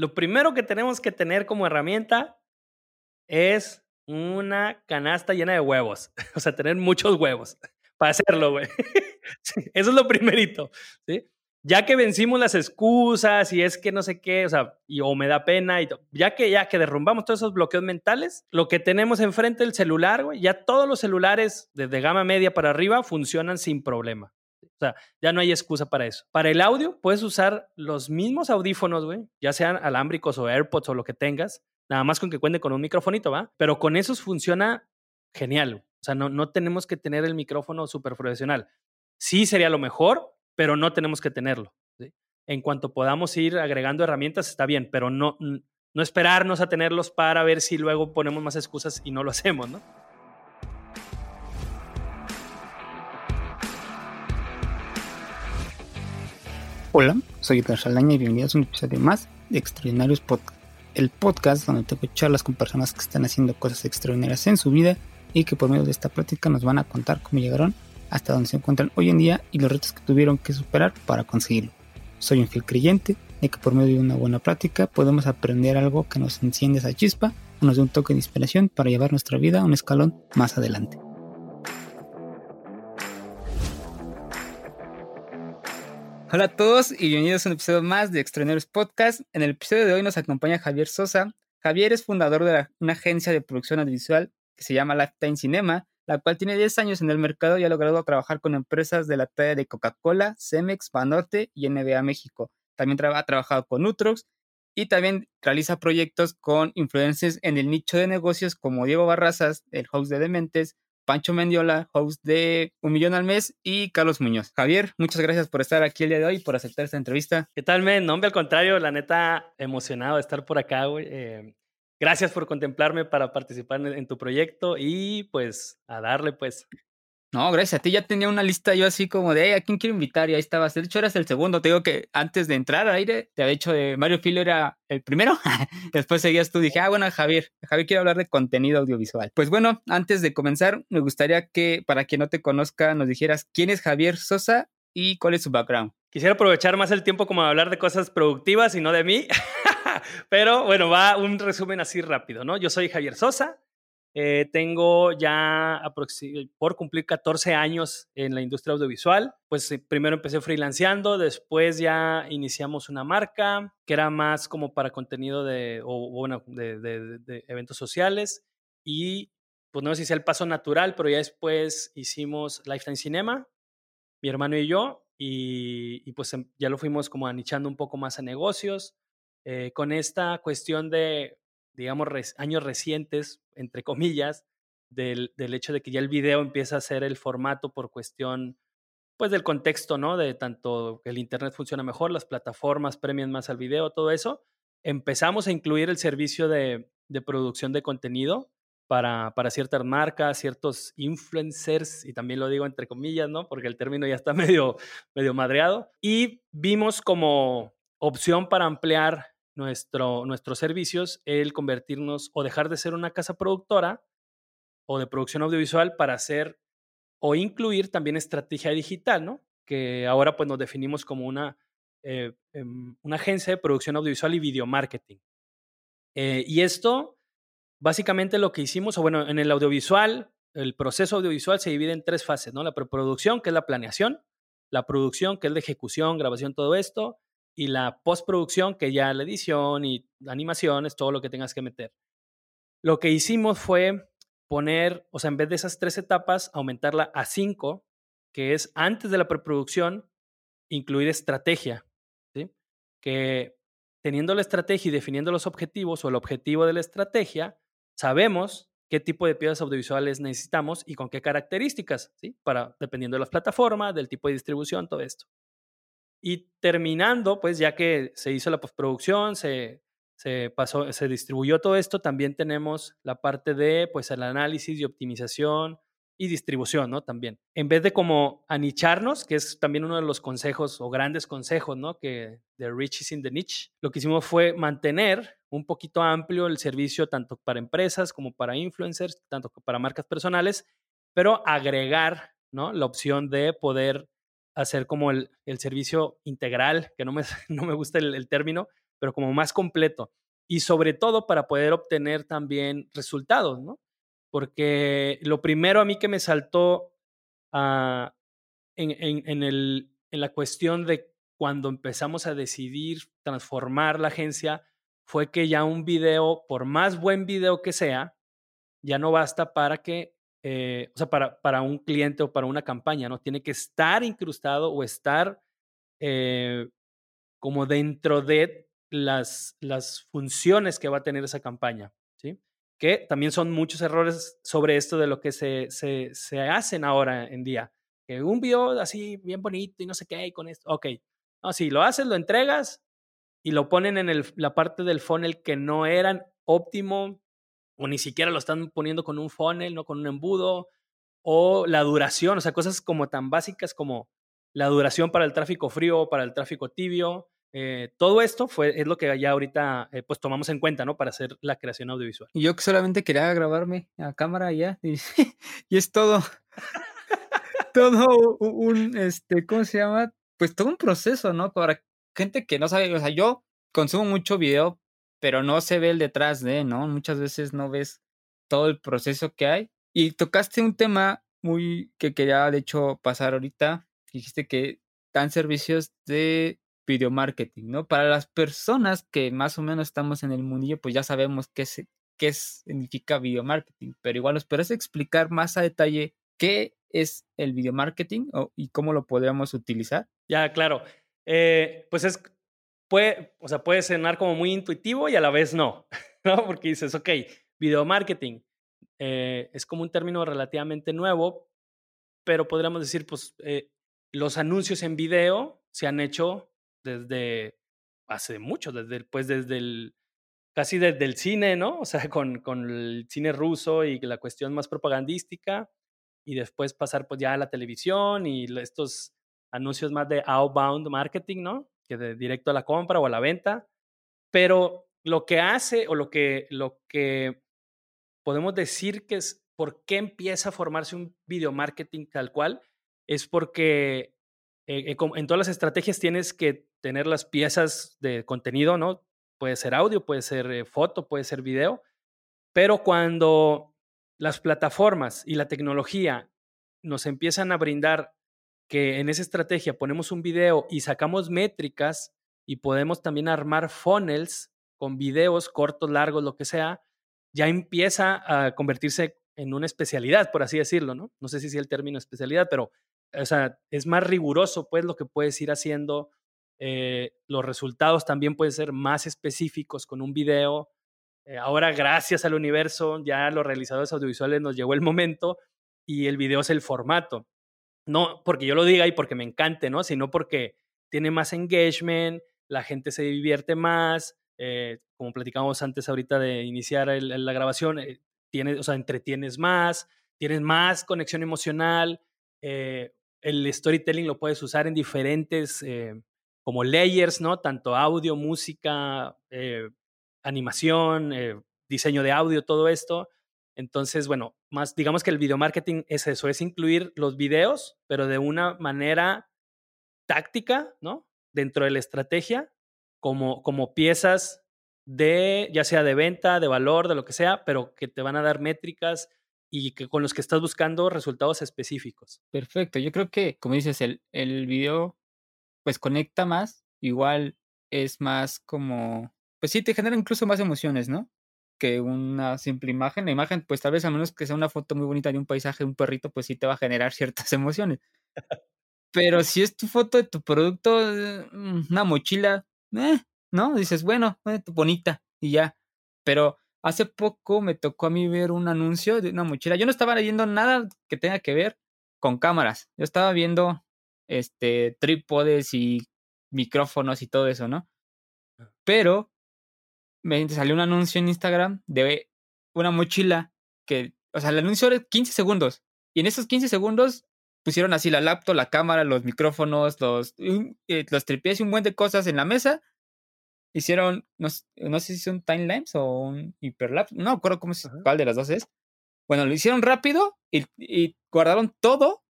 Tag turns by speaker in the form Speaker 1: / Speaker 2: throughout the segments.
Speaker 1: lo primero que tenemos que tener como herramienta es una canasta llena de huevos. O sea, tener muchos huevos para hacerlo, güey. eso es lo primerito, ¿sí? Ya que vencimos las excusas y es que no sé qué, o sea, o me da pena, y ya que ya que derrumbamos todos esos bloqueos mentales, lo que tenemos enfrente del celular, güey, ya todos los celulares desde gama media para arriba funcionan sin problema. O sea, ya no hay excusa para eso. Para el audio, puedes usar los mismos audífonos, güey, ya sean alámbricos o AirPods o lo que tengas, nada más con que cuente con un microfonito, ¿va? Pero con esos funciona genial. O sea, no, no tenemos que tener el micrófono súper profesional. Sí sería lo mejor, pero no tenemos que tenerlo. En cuanto podamos ir agregando herramientas, está bien, pero no, no esperarnos a tenerlos para ver si luego ponemos más excusas y no lo hacemos, ¿no?
Speaker 2: Hola, soy Edgar Salaña y bienvenidos a un episodio más de Extraordinarios Podcast, el podcast donde tengo charlas con personas que están haciendo cosas extraordinarias en su vida y que por medio de esta práctica nos van a contar cómo llegaron hasta donde se encuentran hoy en día y los retos que tuvieron que superar para conseguirlo. Soy un fiel creyente de que por medio de una buena práctica podemos aprender algo que nos enciende esa chispa o nos dé un toque de inspiración para llevar nuestra vida a un escalón más adelante. Hola a todos y bienvenidos a un episodio más de Extraordinarios Podcast. En el episodio de hoy nos acompaña Javier Sosa. Javier es fundador de una agencia de producción audiovisual que se llama Lifetime Cinema, la cual tiene 10 años en el mercado y ha logrado trabajar con empresas de la talla de Coca-Cola, Cemex, Banorte y NBA México. También ha trabajado con Nutrox y también realiza proyectos con influencers en el nicho de negocios como Diego Barrazas, el host de Dementes, Pancho Mendiola, host de Un Millón al Mes, y Carlos Muñoz. Javier, muchas gracias por estar aquí el día de hoy por aceptar esta entrevista.
Speaker 1: ¿Qué tal, men? No, al contrario, la neta, emocionado de estar por acá, güey. Eh, Gracias por contemplarme para participar en, tu proyecto y pues a darle pues.
Speaker 2: No, gracias a ti. Ya tenía una lista yo así como de, ¿a quién quiero invitar? Y ahí estabas. De hecho, eras el segundo. Te digo que antes de entrar al aire, te había dicho de Mario Filo era el primero. Después seguías tú. Dije, ah, bueno, Javier. Javier quiere hablar de contenido audiovisual. Pues bueno, antes de comenzar, me gustaría que, para quien no te conozca, nos dijeras quién es Javier Sosa y cuál es su background.
Speaker 1: Quisiera aprovechar más el tiempo como hablar de cosas productivas y no de mí. Pero bueno, va un resumen así rápido, ¿no? Yo soy Javier Sosa, eh, tengo ya por cumplir 14 años en la industria audiovisual. Pues primero empecé freelanceando, después ya iniciamos una marca que era más como para contenido de, o, bueno, de, de, eventos sociales. Y pues no sé si sea el paso natural, pero ya después hicimos Lifetime Cinema, mi hermano y yo, y, y pues em, ya lo fuimos como anichando un poco más a negocios. Eh, con esta cuestión de, digamos, años recientes, entre comillas, del, del, hecho de que ya el video empieza a ser el formato por cuestión, pues, del contexto, ¿no? De tanto que el Internet funciona mejor, las plataformas premian más al video, todo eso. Empezamos a incluir el servicio de, de producción de contenido para, para, ciertas marcas, ciertos influencers, y también lo digo entre comillas, ¿no? Porque el término ya está medio, medio madreado. Y vimos como opción para ampliar nuestro, nuestros servicios el convertirnos o dejar de ser una casa productora o de producción audiovisual para hacer o incluir también estrategia digital, ¿no? Que ahora pues nos definimos como una, eh, em, una agencia de producción audiovisual y video marketing. Eh, y esto, básicamente lo que hicimos, o bueno, en el audiovisual, el proceso audiovisual se divide en tres fases, ¿no? La preproducción, que es la planeación, la producción, que es la ejecución, grabación, todo esto, y la postproducción, que ya la edición y animaciones, todo lo que tengas que meter. Lo que hicimos fue poner, o sea, en vez de esas tres etapas, aumentarla a cinco, que es antes de la preproducción, incluir estrategia, ¿sí? Que teniendo la estrategia y definiendo los objetivos o el objetivo de la estrategia, sabemos qué tipo de piezas audiovisuales necesitamos y con qué características, ¿sí? Para, dependiendo de las plataformas, del tipo de distribución, todo esto. Y terminando, pues ya que se hizo la postproducción, se, se, pasó, se distribuyó todo esto, también tenemos la parte de pues el análisis y optimización y distribución, ¿no? También. En vez de como anicharnos, que es también uno de los consejos o grandes consejos, ¿no? Que de Rich is in the niche, lo que hicimos fue mantener un poquito amplio el servicio tanto para empresas como para influencers, tanto para marcas personales, pero agregar, ¿no? La opción de poder hacer como el, el servicio integral, que no me, no me gusta el, término, pero como más completo. Y sobre todo para poder obtener también resultados, ¿no? Porque lo primero a mí que me saltó ah, en, en, el, en la cuestión de cuando empezamos a decidir transformar la agencia fue que ya un video, por más buen video que sea, ya no basta para que, eh, o sea, para, para un cliente o para una campaña, ¿no? Tiene que estar incrustado o estar eh, como dentro de las, las funciones que va a tener esa campaña, ¿sí? Que también son muchos errores sobre esto de lo que se, se, se hacen ahora en día. Que un video así bien bonito y no sé qué, y con esto, ok. No, si lo haces, lo entregas y lo ponen en el, la parte del funnel que no eran óptimo o ni siquiera lo están poniendo con un funnel, no con un embudo, o la duración, o sea, cosas como tan básicas como la duración para el tráfico frío para el tráfico tibio. Eh, todo esto fue, es lo que ya ahorita eh, pues tomamos en cuenta, ¿no? Para hacer la creación audiovisual.
Speaker 2: Y yo solamente quería grabarme a cámara ya, y, y es todo, todo un, este, ¿cómo se llama? Pues todo un proceso, ¿no? Para gente que no sabe, o sea, yo consumo mucho video, pero no se ve el detrás de, ¿no? Muchas veces no ves todo el proceso que hay. Y tocaste un tema muy que quería, de hecho, pasar ahorita. Dijiste que dan servicios de video marketing, ¿no? Para las personas que más o menos estamos en el mundillo, pues ya sabemos qué, es, qué significa video marketing, pero igual nos puedes explicar más a detalle qué es el video marketing y cómo lo podríamos utilizar.
Speaker 1: Ya, claro. Eh, pues es, puede, o sea, puede sonar como muy intuitivo y a la vez no, ¿no? Porque dices, ok, video marketing eh, es como un término relativamente nuevo, pero podríamos decir, pues, eh, los anuncios en video se han hecho desde hace mucho, desde, pues, desde el, casi desde el cine, ¿no? O sea, con, con el cine ruso y la cuestión más propagandística, y después pasar pues ya a la televisión y estos anuncios más de outbound marketing, ¿no? Que de directo a la compra o a la venta. Pero lo que hace o lo que, lo que podemos decir que es por qué empieza a formarse un video marketing tal cual, es porque eh, eh, en todas las estrategias tienes que tener las piezas de contenido, ¿no? Puede ser audio, puede ser eh, foto, puede ser video, pero cuando las plataformas y la tecnología nos empiezan a brindar que en esa estrategia ponemos un video y sacamos métricas y podemos también armar funnels con videos cortos, largos, lo que sea, ya empieza a convertirse en una especialidad, por así decirlo, ¿no? No sé si es el término especialidad, pero, o sea, es más riguroso, pues, lo que puedes ir haciendo. Eh, los resultados también pueden ser más específicos con un video. Eh, ahora, gracias al universo, ya los realizadores audiovisuales nos llegó el momento y el video es el formato no porque yo lo diga y porque me encante, ¿no? Sino porque tiene más engagement, la gente se divierte más, eh, como platicamos antes ahorita de iniciar la grabación, eh, o sea, entretienes más, tienes más conexión emocional, eh, el storytelling lo puedes usar en diferentes como layers, ¿no? Tanto audio, música, animación, diseño de audio, todo esto. Entonces, bueno, más digamos que el video marketing es eso, es incluir los videos, pero de una manera táctica, ¿no? Dentro de la estrategia, como, como piezas de, ya sea de venta, de valor, de lo que sea, pero que te van a dar métricas y que con los que estás buscando resultados específicos.
Speaker 2: Perfecto. Yo creo que, como dices, el, el video pues conecta más, igual es más como, pues sí, te genera incluso más emociones, ¿no? Que una simple imagen. La imagen, pues tal vez a menos que sea una foto muy bonita de un paisaje un perrito, pues sí te va a generar ciertas emociones. Pero si es tu foto de tu producto, eh, mm, una mochila, eh, ¿no? Dices, bueno, eh, bonita y ya. Pero hace poco me tocó a mí ver un anuncio de una mochila. Yo no estaba leyendo nada que tenga que ver con cámaras. Yo estaba viendo este trípodes y micrófonos y todo eso, ¿no? Ah. Pero me salió un anuncio en Instagram de una mochila que, o sea, el anuncio era 15 segundos. Y en esos 15 segundos pusieron así la laptop, la cámara, los micrófonos, los, eh, los tripiés y un buen de cosas en la mesa. Hicieron, no, no sé si son timelapse o un hiperlapse, no acuerdo cómo es, cuál de las dos es. Bueno, lo hicieron rápido y, y guardaron todo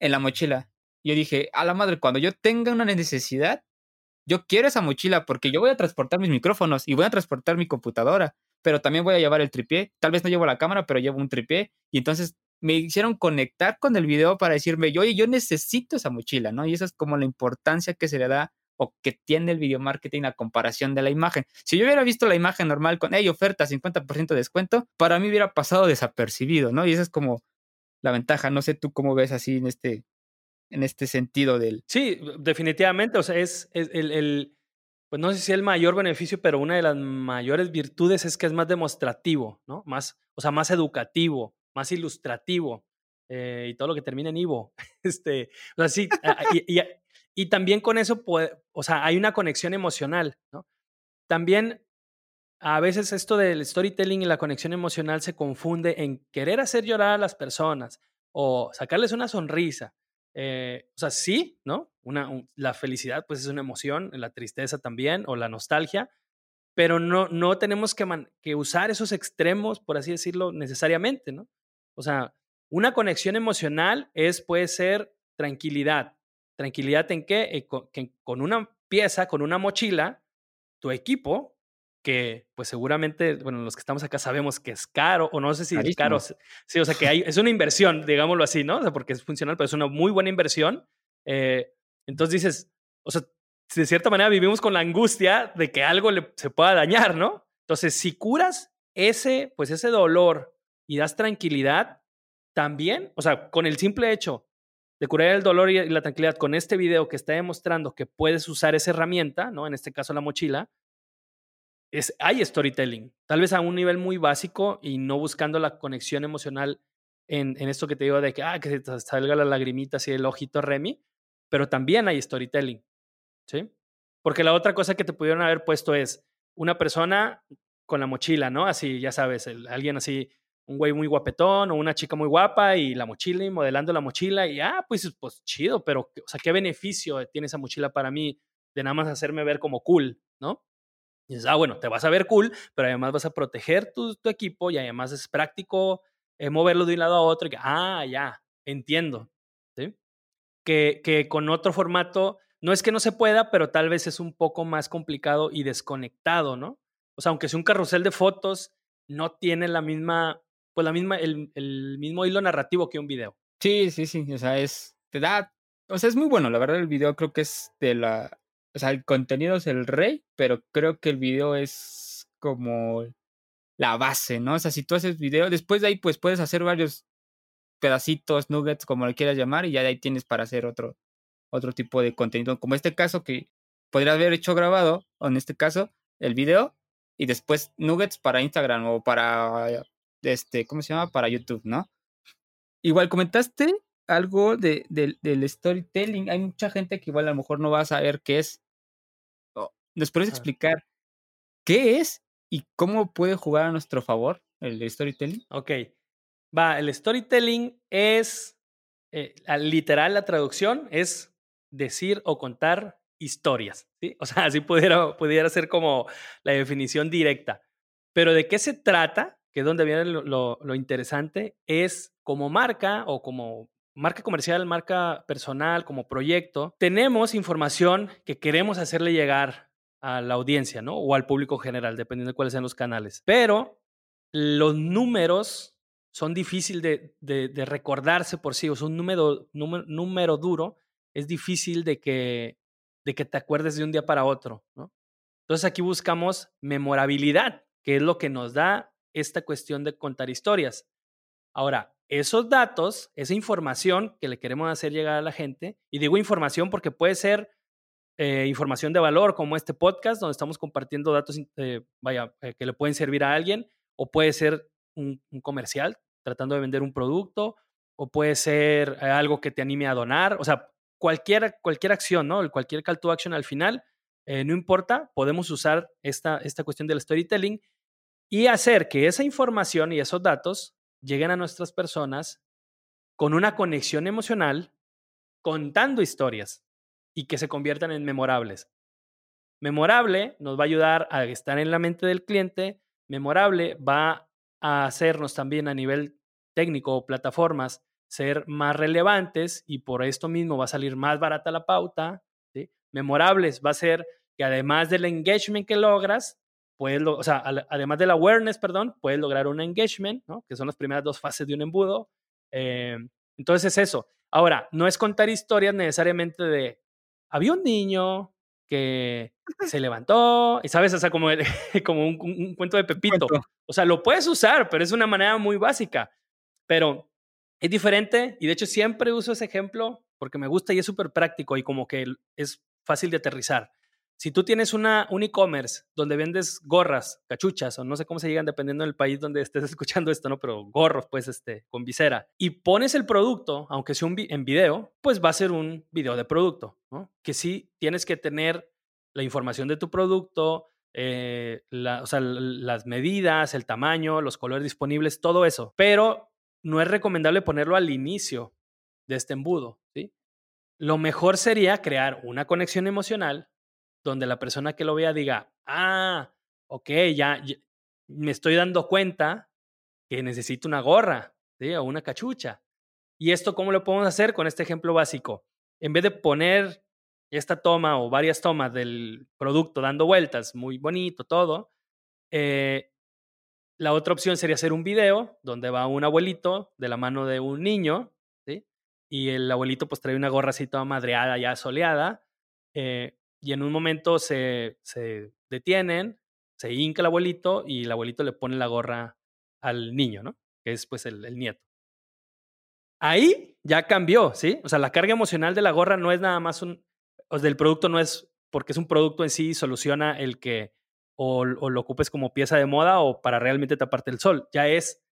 Speaker 2: en la mochila. Yo dije, a la madre, cuando yo tenga una necesidad, yo quiero esa mochila porque yo voy a transportar mis micrófonos y voy a transportar mi computadora, pero también voy a llevar el tripié. Tal vez no llevo la cámara, pero llevo un tripié. Y entonces me hicieron conectar con el video para decirme, oye, yo necesito esa mochila, ¿no? Y esa es como la importancia que se le da o que tiene el video marketing a comparación de la imagen. Si yo hubiera visto la imagen normal con, hey, oferta, 50% de descuento, para mí hubiera pasado desapercibido, ¿no? Y esa es como la ventaja. No sé tú cómo ves así en este, en este sentido del...
Speaker 1: Sí, definitivamente. O sea, es, el, pues no sé si el mayor beneficio, pero una de las mayores virtudes es que es más demostrativo, ¿no? Más, o sea, más educativo, más ilustrativo. Eh, y todo lo que termina en Ivo. Este, o sea, sí, y, también con eso, o sea, hay una conexión emocional, ¿no? También a veces esto del storytelling y la conexión emocional se confunde en querer hacer llorar a las personas o sacarles una sonrisa. Eh, o sea, sí, ¿no? Una, la felicidad, pues es una emoción, la tristeza también, o la nostalgia, pero no, no tenemos que, usar esos extremos, por así decirlo, necesariamente, ¿no? O sea, una conexión emocional es, puede ser tranquilidad. ¿Tranquilidad en qué? Eh, que con una pieza, con una mochila, tu equipo que pues seguramente, bueno, los que estamos acá sabemos que es caro, o no sé si es caro, sí, o sea que hay, es una inversión, digámoslo así, ¿no? O sea, porque es funcional, pero es una muy buena inversión. Eh, entonces dices, o sea, de cierta manera vivimos con la angustia de que algo le, se pueda dañar, ¿no? Entonces, si curas ese, pues ese dolor y das tranquilidad, también, o sea, con el simple hecho de curar el dolor y la tranquilidad con este video que está demostrando que puedes usar esa herramienta, ¿no? En este caso la mochila, es, hay storytelling, tal vez a un nivel muy básico y no buscando la conexión emocional en, en esto que te digo de que, ah, que te salga la lagrimita así el ojito Remy, pero también hay storytelling, ¿sí? Porque la otra cosa que te pudieron haber puesto es una persona con la mochila, ¿no? Así, ya sabes, alguien así, un güey muy guapetón o una chica muy guapa y la mochila y modelando la mochila y, ah, pues, pues chido, pero, o sea, ¿qué beneficio tiene esa mochila para mí de nada más hacerme ver como cool, ¿no? Y dices, ah, bueno, te vas a ver cool, pero además vas a proteger tu, equipo y además es práctico eh, moverlo de un lado a otro. Y que, ah, ya, entiendo. ¿sí? Que, que con otro formato, no es que no se pueda, pero tal vez es un poco más complicado y desconectado, ¿no? O sea, aunque sea un carrusel de fotos, no tiene la misma, pues la misma, el, el mismo hilo narrativo que un video.
Speaker 2: Sí, sí, sí. O sea, es, te da, o sea, es muy bueno. La verdad, el video creo que es de la, o sea, el contenido es el rey, pero creo que el video es como la base, ¿no? O sea, si tú haces video, después de ahí pues puedes hacer varios pedacitos, nuggets, como le quieras llamar, y ya de ahí tienes para hacer otro, otro tipo de contenido, como este caso que podría haber hecho grabado, o en este caso, el video, y después nuggets para Instagram o para, este, ¿cómo se llama? Para YouTube, ¿no? Igual comentaste algo de, del storytelling. Hay mucha gente que igual a lo mejor no va a saber qué es. ¿Nos puedes explicar qué es y cómo puede jugar a nuestro favor el storytelling?
Speaker 1: Ok. Va, el storytelling es, eh, literal, la traducción es decir o contar historias. ¿sí? O sea, así pudiera, pudiera ser como la definición directa. Pero de qué se trata, que es donde viene lo, lo interesante, es como marca o como marca comercial, marca personal, como proyecto, tenemos información que queremos hacerle llegar a la audiencia, ¿no? O al público general, dependiendo de cuáles sean los canales. Pero los números son difíciles de, recordarse por sí, o sea, un número, duro es difícil de que, de que te acuerdes de un día para otro, ¿no? Entonces aquí buscamos memorabilidad, que es lo que nos da esta cuestión de contar historias. Ahora, esos datos, esa información que le queremos hacer llegar a la gente, y digo información porque puede ser eh, información de valor como este podcast, donde estamos compartiendo datos, eh, vaya, eh, que le pueden servir a alguien, o puede ser un, comercial tratando de vender un producto, o puede ser algo que te anime a donar, o sea, cualquier, cualquier acción, ¿no? Cualquier call to action al final, no importa, podemos usar esta, esta cuestión del storytelling y hacer que esa información y esos datos lleguen a nuestras personas con una conexión emocional, contando historias y que se conviertan en memorables. Memorable nos va a ayudar a estar en la mente del cliente, memorable va a hacernos también a nivel técnico o plataformas ser más relevantes y por esto mismo va a salir más barata la pauta, memorables, va a ser que además del engagement que logras, puedes, o sea, además del awareness, perdón, puedes lograr un engagement, ¿no? Que son las primeras dos fases de un embudo. Eh, entonces es eso. Ahora, no es contar historias necesariamente de, había un niño que se levantó, y sabes, o sea, como, como un, cuento de Pepito. O sea, lo puedes usar, pero es una manera muy básica. Pero es diferente y de hecho siempre uso ese ejemplo porque me gusta y es súper práctico y como que es fácil de aterrizar. Si tú tienes una, un e-commerce donde vendes gorras, cachuchas o no sé cómo se llegan dependiendo del país donde estés escuchando esto, ¿no? Pero gorros, pues, este, con visera. Y pones el producto, aunque sea un en video, pues va a ser un video de producto. Que sí tienes que tener la información de tu producto, eh, o sea, las medidas, el tamaño, los colores disponibles, todo eso. Pero no es recomendable ponerlo al inicio de este embudo, ¿sí? Lo mejor sería crear una conexión emocional donde la persona que lo vea diga, ah, ok, ya, me estoy dando cuenta que necesito una gorra, ¿sí? O una cachucha. ¿Y esto cómo lo podemos hacer con este ejemplo básico? En vez de poner esta toma o varias tomas del producto dando vueltas, muy bonito todo, eh, la otra opción sería hacer un video donde va un abuelito de la mano de un niño, ¿sí? Y el abuelito pues trae una gorra así toda madreada, ya soleada, eh, y en un momento se, se detienen, se hinca el abuelito y el abuelito le pone la gorra al niño, ¿no? Que es pues el, nieto. Ahí ya cambió, ¿sí? O sea, la carga emocional de la gorra no es nada más un, o del producto no es porque es un producto en sí soluciona el que o, o, lo ocupes como pieza de moda o para realmente taparte el sol. Ya es,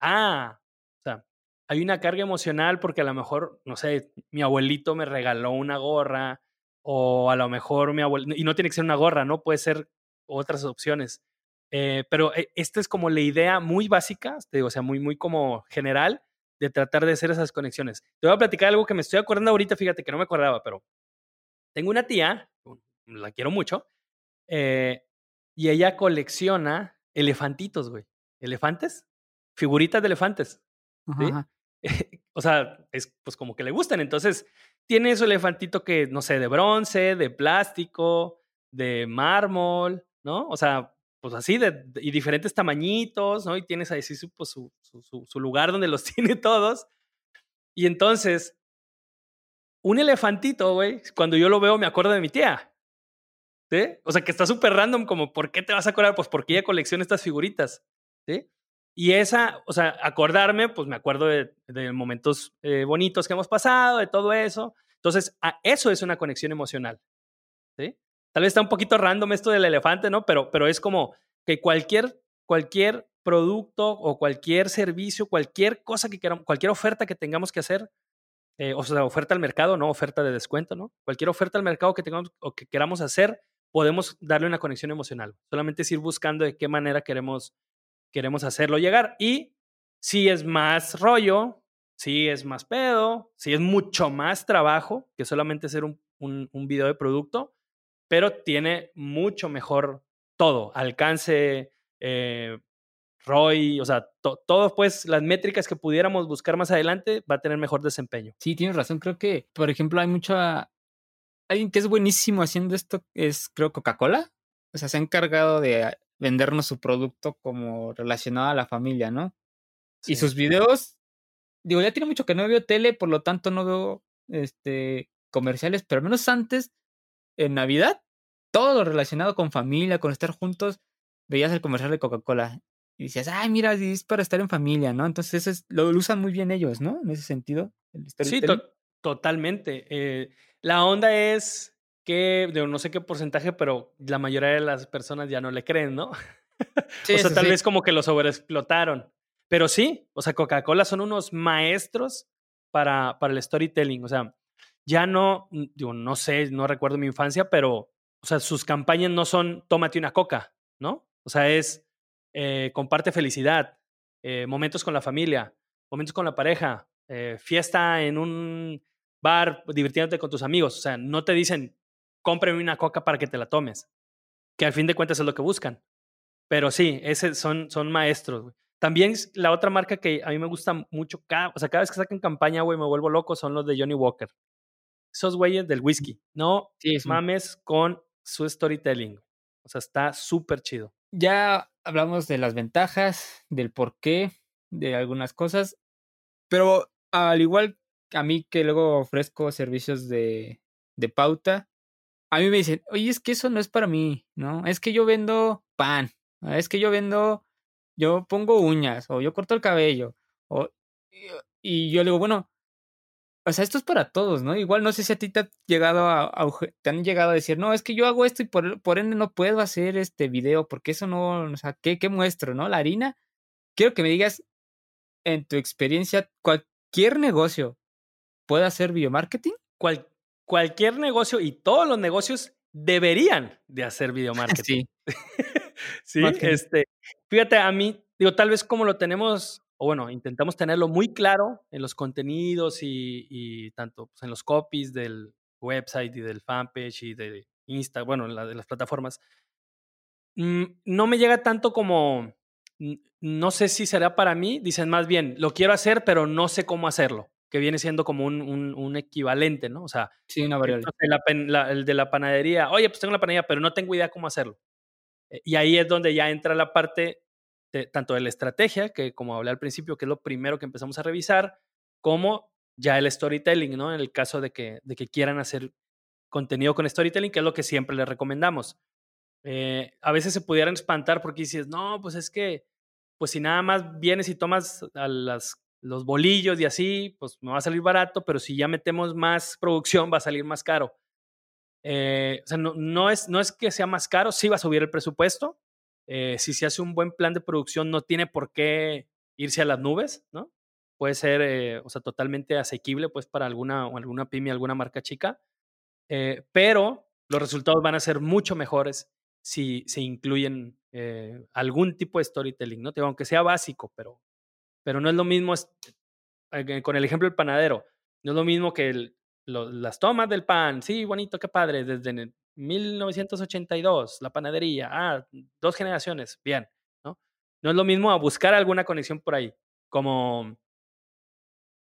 Speaker 1: ah, o sea, hay una carga emocional porque a lo mejor, no sé, mi abuelito me regaló una gorra o a lo mejor mi abuelo, y no tiene que ser una gorra, ¿no? Puede ser otras opciones. Eh, pero eh, esta es como la idea muy básica, te digo, o sea, muy, muy como general de tratar de hacer esas conexiones. Te voy a platicar algo que me estoy acordando ahorita, fíjate que no me acordaba, pero tengo una tía, la quiero mucho, eh, y ella colecciona elefantitos, güey. ¿Elefantes? Figuritas de elefantes. o sea, es pues como que le gustan. Entonces, tiene su elefantito que, no sé, de bronce, de plástico, de mármol, ¿no? O sea, pues así, de, y diferentes tamañitos, ¿no? Y tienes ahí pues, su, su, su, lugar donde los tiene todos. Y entonces, un elefantito, güey, cuando yo lo veo me acuerdo de mi tía. ¿Sí? O sea, que está súper random, como, ¿por qué te vas a acordar? Pues porque ella colecciona estas figuritas, ¿sí? Y esa, o sea, acordarme, pues me acuerdo de, momentos eh, bonitos que hemos pasado, de todo eso. Entonces, a eso es una conexión emocional. ¿sí? Tal vez está un poquito random esto del elefante, ¿no? Pero, pero es como que cualquier, cualquier producto o cualquier servicio, cualquier cosa que queramos, cualquier oferta que tengamos que hacer, eh, o sea, oferta al mercado, no oferta de descuento, ¿no? Cualquier oferta al mercado que tengamos o que queramos hacer, podemos darle una conexión emocional. Solamente es ir buscando de qué manera queremos queremos hacerlo llegar. Y si es más rollo, si es más pedo, si es mucho más trabajo que solamente hacer un, un, video de producto, pero tiene mucho mejor todo, alcance, eh, ROI, o sea, todo, pues las métricas que pudiéramos buscar más adelante va a tener mejor desempeño.
Speaker 2: Sí, tienes razón, creo que, por ejemplo, hay mucha... Alguien que es buenísimo haciendo esto es, creo, Coca-Cola. O sea, se ha encargado de vendernos su producto como relacionado a la familia, ¿no? Y sus videos, digo, ya tiene mucho que no veo tele, por lo tanto no veo este comerciales, pero al menos antes, en Navidad, todo lo relacionado con familia, con estar juntos, veías el comercial de Coca-Cola y decías, ay, mira, es para estar en familia, ¿no? Entonces eso lo, usan muy bien ellos, ¿no? En ese sentido.
Speaker 1: sí, totalmente. Eh, la onda es que, no sé qué porcentaje, pero la mayoría de las personas ya no le creen, ¿no? o sea, tal vez como que lo sobreexplotaron. Pero sí, o sea, Coca-Cola son unos maestros para, para el storytelling. O sea, ya no, digo, no sé, no recuerdo mi infancia, pero, o sea, sus campañas no son tómate una coca, ¿no? O sea, es eh, comparte felicidad, eh, momentos con la familia, momentos con la pareja, eh, fiesta en un bar, divirtiéndote con tus amigos. O sea, no te dicen cómprame una coca para que te la tomes. Que al fin de cuentas es lo que buscan. Pero sí, ese son, son maestros. También la otra marca que a mí me gusta mucho, cada, o sea, cada vez que sacan campaña, güey, me vuelvo loco, son los de Johnny Walker. esos güeyes del whisky. No
Speaker 2: Sí, un-
Speaker 1: mames con su storytelling. O sea, está súper chido.
Speaker 2: Ya hablamos de las ventajas, del por qué, de algunas cosas, pero al igual a mí que luego ofrezco servicios de, de pauta, a mí me dicen, oye, es que eso no es para mí, ¿no? Es que yo vendo pan, ¿no? es que yo vendo, yo pongo uñas, o yo corto el cabello, o, y, yo le digo, bueno, o sea, esto es para todos, ¿no? Igual no sé si a ti te ha llegado a, te han llegado a decir, no, es que yo hago esto y por, por ende no puedo hacer este video, porque eso no, o sea, ¿qué, qué muestro, no? La harina. Quiero que me digas, en tu experiencia, cualquier negocio puede hacer biomarketing.
Speaker 1: Cual- cualquier negocio y todos los negocios deberían de hacer video marketing.
Speaker 2: Sí,
Speaker 1: este, fíjate, a mí, digo, tal vez como lo tenemos, o bueno, intentamos tenerlo muy claro en los contenidos y, y tanto pues, en los copies del website y del fanpage y de Insta, bueno, la, de las plataformas, mm, no me llega tanto como, no sé si será para mí, dicen más bien, lo quiero hacer, pero no sé cómo hacerlo, que viene siendo como un, un- un equivalente, ¿no? O sea,
Speaker 2: sí, una variable.
Speaker 1: la pen- la- el de la panadería, oye, pues tengo la panadería, pero no tengo idea cómo hacerlo. Eh, Y ahí es donde ya entra la parte de, tanto de la estrategia, que como hablé al principio, que es lo primero que empezamos a revisar, como ya el storytelling, ¿no? En el caso de que, de que quieran hacer contenido con storytelling, que es lo que siempre les recomendamos. Eh, a veces se pudieran espantar porque dices, no, pues es que, pues si nada más vienes y tomas a las, los bolillos y así, pues me va a salir barato, pero si ya metemos más producción va a salir más caro. Eh, o sea, no, no, es, no es que sea más caro, sí va a subir el presupuesto. Eh, si se hace un buen plan de producción, no tiene por qué irse a las nubes, ¿no? Puede ser, eh, o sea, totalmente asequible, pues, para alguna, alguna pyme, alguna marca chica. Pero los resultados van a ser mucho mejores si se incluyen algún tipo de storytelling, ¿no? Aunque sea básico, pero, pero no es lo mismo, eh, con el ejemplo del panadero, no es lo mismo que las tomas del pan, sí, bonito, qué padre, desde el 1982, la panadería, ah, dos generaciones, bien, ¿no? No es lo mismo a buscar alguna conexión por ahí, como,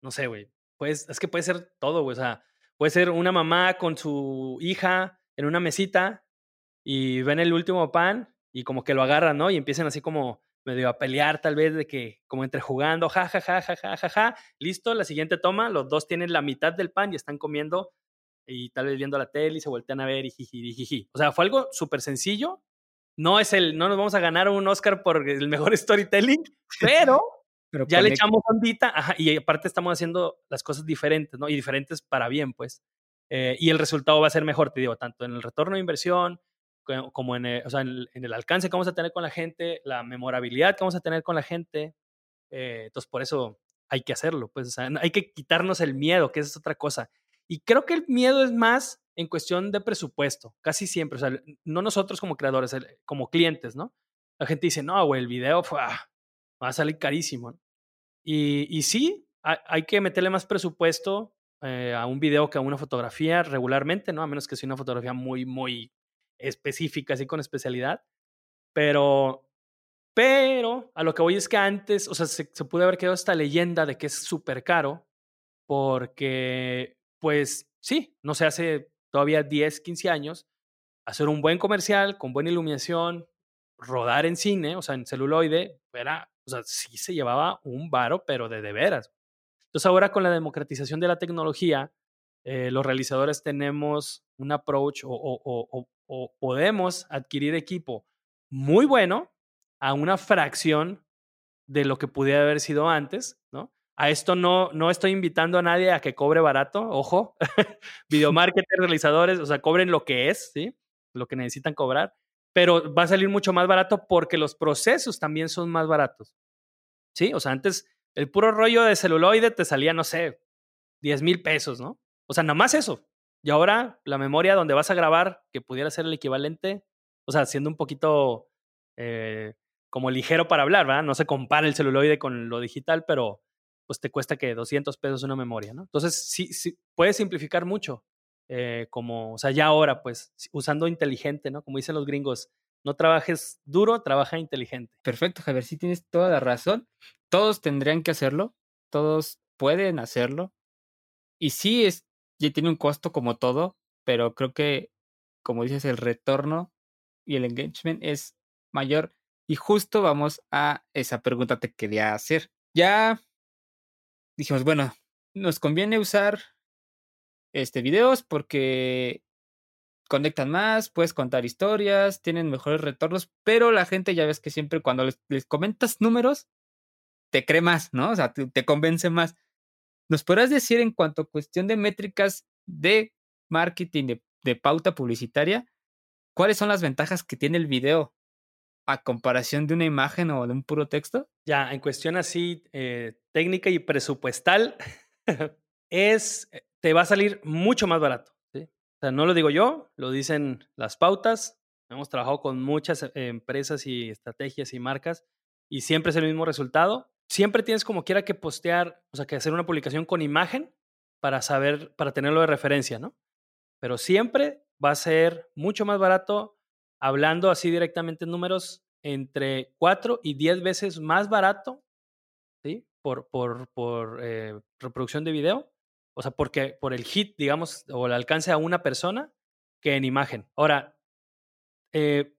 Speaker 1: no sé, güey, pues es que puede ser todo, güey, o sea, puede ser una mamá con su hija en una mesita y ven el último pan y como que lo agarran, ¿no? Y empiezan así como medio a pelear tal vez de que como entre jugando, ja, ja, ja, ja, ja, ja, ja, listo, la siguiente toma, los dos tienen la mitad del pan y están comiendo y tal vez viendo la tele y se voltean a ver y jiji, jiji. O sea, fue algo súper sencillo. No es el, no nos vamos a ganar un Oscar por el mejor storytelling, pero
Speaker 2: Pero
Speaker 1: ya le echamos ondita, ajá, y aparte estamos haciendo las cosas diferentes, ¿no? Y diferentes para bien, pues. Eh, y el resultado va a ser mejor, te digo, tanto en el retorno de inversión, como en el, o sea, en en el alcance que vamos a tener con la gente, la memorabilidad que vamos a tener con la gente. Eh, entonces, por eso hay que hacerlo, pues, o sea, hay que quitarnos el miedo, que es otra cosa. Y creo que el miedo es más en cuestión de presupuesto, casi siempre, o sea, no nosotros como creadores, como clientes, ¿no? La gente dice, no, güey, el video fue, ah, va a salir carísimo. ¿no? Y, y sí, hay, hay que meterle más presupuesto eh, a un video que a una fotografía regularmente, ¿no? A menos que sea una fotografía muy, muy específica, así con especialidad. Pero, pero a lo que voy es que antes, o sea, se, se pudo haber quedado esta leyenda de que es súper caro, porque, pues sí, no se hace todavía 10, 15 años, hacer un buen comercial con buena iluminación, rodar en cine, o sea, en celuloide, era, o sea, sí se llevaba un varo, pero de de veras. Entonces ahora con la democratización de la tecnología, eh, los realizadores tenemos un approach o, o- o- o- podemos adquirir equipo muy bueno a una fracción de lo que pudiera haber sido antes, ¿no? A esto no, no estoy invitando a nadie a que cobre barato, ojo, videomarketers, realizadores, o sea, cobren lo que es, ¿sí? Lo que necesitan cobrar, pero va a salir mucho más barato porque los procesos también son más baratos, ¿sí? O sea, antes el puro rollo de celuloide te salía, no sé, 10 mil pesos, ¿no? O sea, nada más eso. Y ahora la memoria donde vas a grabar, que pudiera ser el equivalente, o sea, siendo un poquito eh, como ligero para hablar, ¿verdad? No se compara el celuloide con lo digital, pero pues te cuesta que 200 pesos una memoria, ¿no? Entonces, sí, sí, puedes simplificar mucho, eh, como, o sea, ya ahora, pues, usando inteligente, ¿no? Como dicen los gringos, no trabajes duro, trabaja inteligente.
Speaker 2: Perfecto, Javier, sí tienes toda la razón. Todos tendrían que hacerlo, todos pueden hacerlo. Y sí, es, ya tiene un costo como todo, pero creo que, como dices, el retorno y el engagement es mayor. Y justo vamos a esa pregunta que te quería hacer. Ya dijimos, bueno, nos conviene usar este videos porque conectan más, puedes contar historias, tienen mejores retornos, pero la gente ya ves que siempre cuando les, comentas números, te cree más, ¿no? O sea, te, convence más. ¿Nos podrás decir en cuanto a cuestión de métricas de marketing, de, pauta publicitaria, cuáles son las ventajas que tiene el video a comparación de una imagen o de un puro texto?
Speaker 1: Ya, en cuestión así eh, técnica y presupuestal, es, eh, te va a salir mucho más barato. O sea, no lo digo yo, lo dicen las pautas. Hemos trabajado con muchas eh, empresas y estrategias y marcas y siempre es el mismo resultado. Siempre tienes como quiera que postear, o sea, que hacer una publicación con imagen para saber, para tenerlo de referencia, ¿no? Pero siempre va a ser mucho más barato, hablando así directamente en números, entre 4 y 10 veces más barato, ¿sí? Por, por, por eh, reproducción de video o sea, porque por el hit, digamos, o el alcance a una persona que en imagen. Ahora, eh,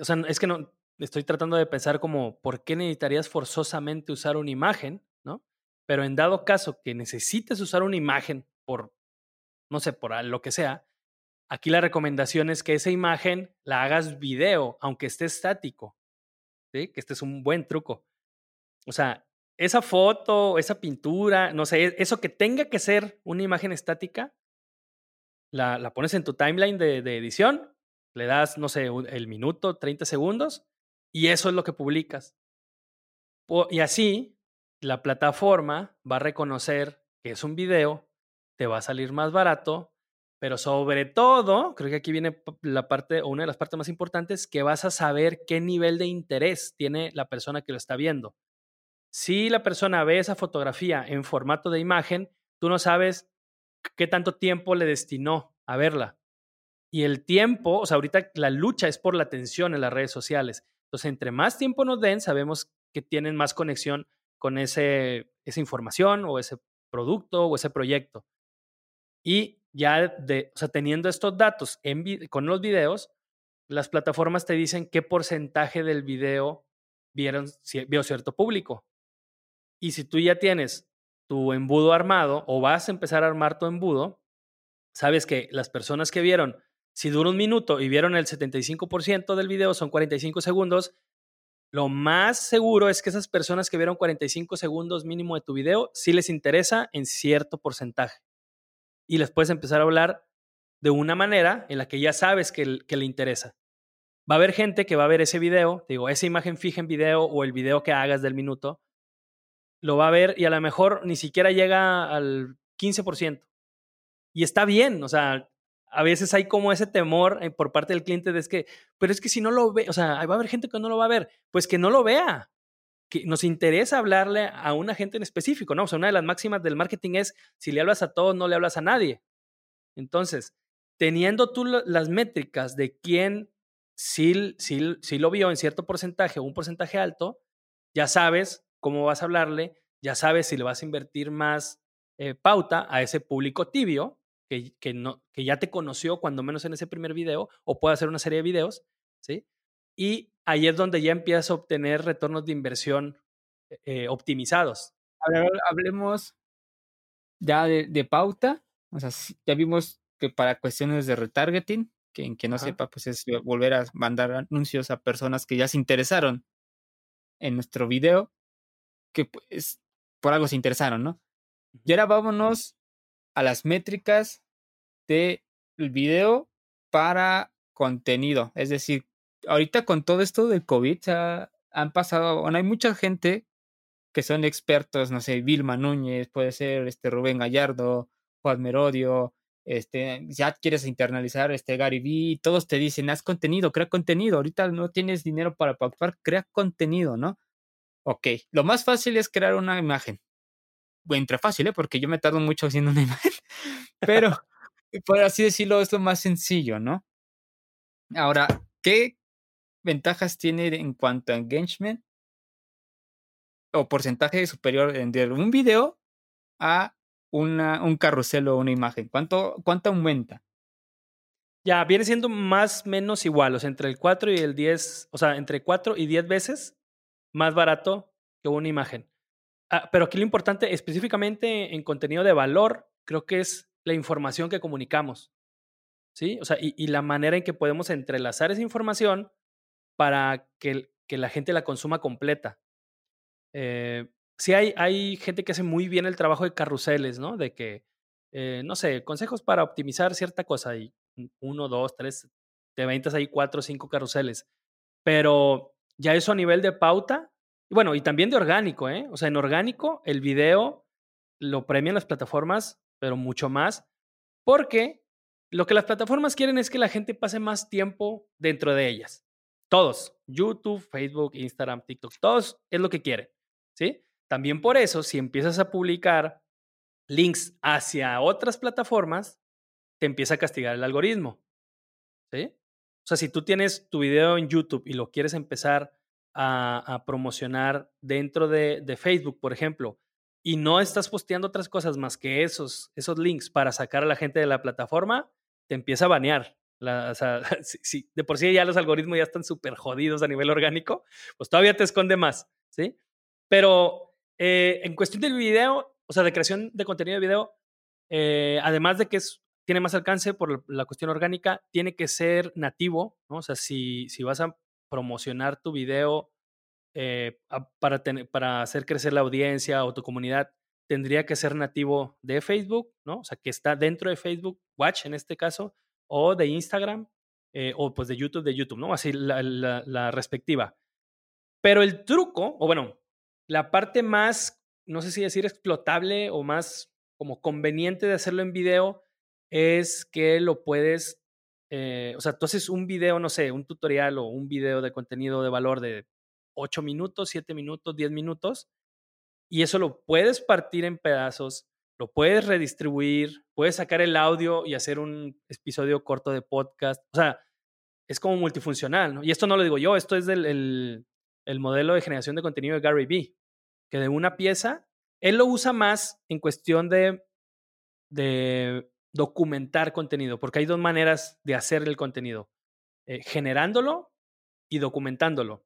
Speaker 1: o sea, es que no, estoy tratando de pensar como, ¿por qué necesitarías forzosamente usar una imagen? ¿No? Pero en dado caso que necesites usar una imagen por, no sé, por lo que sea, aquí la recomendación es que esa imagen la hagas video, aunque esté estático. Que este es un buen truco. O sea, esa foto, esa pintura, no sé, eso que tenga que ser una imagen estática, la, la pones en tu timeline de, edición, le das, no sé, el minuto, 30 segundos, y eso es lo que publicas. Y así, la plataforma va a reconocer que es un video, te va a salir más barato, pero sobre todo, creo que aquí viene la parte, o una de las partes más importantes, que vas a saber qué nivel de interés tiene la persona que lo está viendo. Si la persona ve esa fotografía en formato de imagen, tú no sabes qué tanto tiempo le destinó a verla. Y el tiempo, o sea, ahorita la lucha es por la atención en las redes sociales. Entonces, entre más tiempo nos den, sabemos que tienen más conexión con ese, esa información o ese producto o ese proyecto. Y ya de, o sea, teniendo estos datos en, con los videos, las plataformas te dicen qué porcentaje del video vieron, vio cierto público. Y si tú ya tienes tu embudo armado o vas a empezar a armar tu embudo, sabes que las personas que vieron, si dura un minuto y vieron el 75% del video, son 45 segundos, lo más seguro es que esas personas que vieron 45 segundos mínimo de tu video, sí les interesa en cierto porcentaje. Y les puedes empezar a hablar de una manera en la que ya sabes que, le interesa. Va a haber gente que va a ver ese video, digo, esa imagen fija en video o el video que hagas del minuto, lo va a ver y a lo mejor ni siquiera llega al 15%. Y está bien, o sea, a veces hay como ese temor eh, por parte del cliente de es que, pero es que si no lo ve, o sea, va a haber gente que no lo va a ver, pues que no lo vea. Que nos interesa hablarle a una gente en específico, ¿no? O sea, una de las máximas del marketing es, si le hablas a todos, no le hablas a nadie. Entonces, teniendo tú las métricas de quién sí, sí, sí lo vio en cierto porcentaje o un porcentaje alto, ya sabes cómo vas a hablarle, ya sabes si le vas a invertir más eh, pauta a ese público tibio que, que, no, que ya te conoció cuando menos en ese primer video o puede hacer una serie de videos, ¿sí? Y ahí es donde ya empiezas a obtener retornos de inversión eh, optimizados.
Speaker 2: hablemos ya de, pauta. O sea, ya vimos que para cuestiones de retargeting, que en que no sepa, pues es volver a mandar anuncios a personas que ya se interesaron en nuestro video que pues por algo se interesaron, ¿no? Y ahora vámonos a las métricas del video para contenido. Es decir, ahorita con todo esto del COVID han pasado, bueno, hay mucha gente que son expertos, no sé, Vilma Núñez, puede ser este Rubén Gallardo, Juan Merodio, este, ya quieres internalizar este Gary Vee, todos te dicen, haz contenido, crea contenido, ahorita no tienes dinero para pautar, crea contenido, ¿no? Ok, lo más fácil es crear una imagen. Entre fácil, ¿eh? porque yo me tardo mucho haciendo una imagen, pero por así decirlo, es lo más sencillo, ¿no? Ahora, ¿qué ventajas tiene en cuanto a engagement o porcentaje superior de un video a una, un carrusel o una imagen? ¿Cuánto, ¿Cuánto aumenta?
Speaker 1: Ya, viene siendo más o menos igual, o sea, entre el 4 y el 10, o sea, entre 4 y 10 veces más barato que una imagen. Ah, pero aquí lo importante, específicamente en contenido de valor, creo que es la información que comunicamos. ¿Sí? O sea, y, la manera en que podemos entrelazar esa información para que, que la gente la consuma completa. Eh, sí hay, hay gente que hace muy bien el trabajo de carruseles, ¿no? De que, eh, no sé, consejos para optimizar cierta cosa y uno, dos, tres, te ventas ahí cuatro cinco carruseles. Pero ya eso a nivel de pauta, bueno, y también de orgánico, ¿eh? O sea, en orgánico el video lo premian las plataformas, pero mucho más, porque lo que las plataformas quieren es que la gente pase más tiempo dentro de ellas. Todos, YouTube, Facebook, Instagram, TikTok, todos es lo que quieren, ¿sí? También por eso, si empiezas a publicar links hacia otras plataformas, te empieza a castigar el algoritmo, ¿sí? O sea, si tú tienes tu video en YouTube y lo quieres empezar a, promocionar dentro de, Facebook, por ejemplo, y no estás posteando otras cosas más que esos, esos links para sacar a la gente de la plataforma, te empieza a banear. o sea, si, de por sí ya los algoritmos ya están súper jodidos a nivel orgánico, pues todavía te esconde más, ¿sí? Pero eh, en cuestión del video, o sea, de creación de contenido de video, eh, además de que tiene más alcance por la cuestión orgánica, tiene que ser nativo, ¿no? O sea, si, si vas a promocionar tu video eh, para, para hacer crecer la audiencia o tu comunidad, tendría que ser nativo de Facebook, ¿no? O sea, que está dentro de Facebook, Watch en este caso, o de Instagram, eh, o pues de YouTube, de YouTube, ¿no? Así la, la respectiva. Pero el truco, o bueno, la parte más, no sé si decir explotable o más como conveniente de hacerlo en video es que lo puedes, eh, o sea, tú haces un video, no sé, un tutorial o un video de contenido de valor de 8 minutos, 7 minutos, 10 minutos, y eso lo puedes partir en pedazos, lo puedes redistribuir, puedes sacar el audio y hacer un episodio corto de podcast, o sea, es como multifuncional, ¿no? Y esto no lo digo yo, esto es del el, el modelo de generación de contenido de Gary Vee, que de una pieza, él lo usa más en cuestión de, de documentar contenido, porque hay dos maneras de hacer el contenido, eh, generándolo y documentándolo.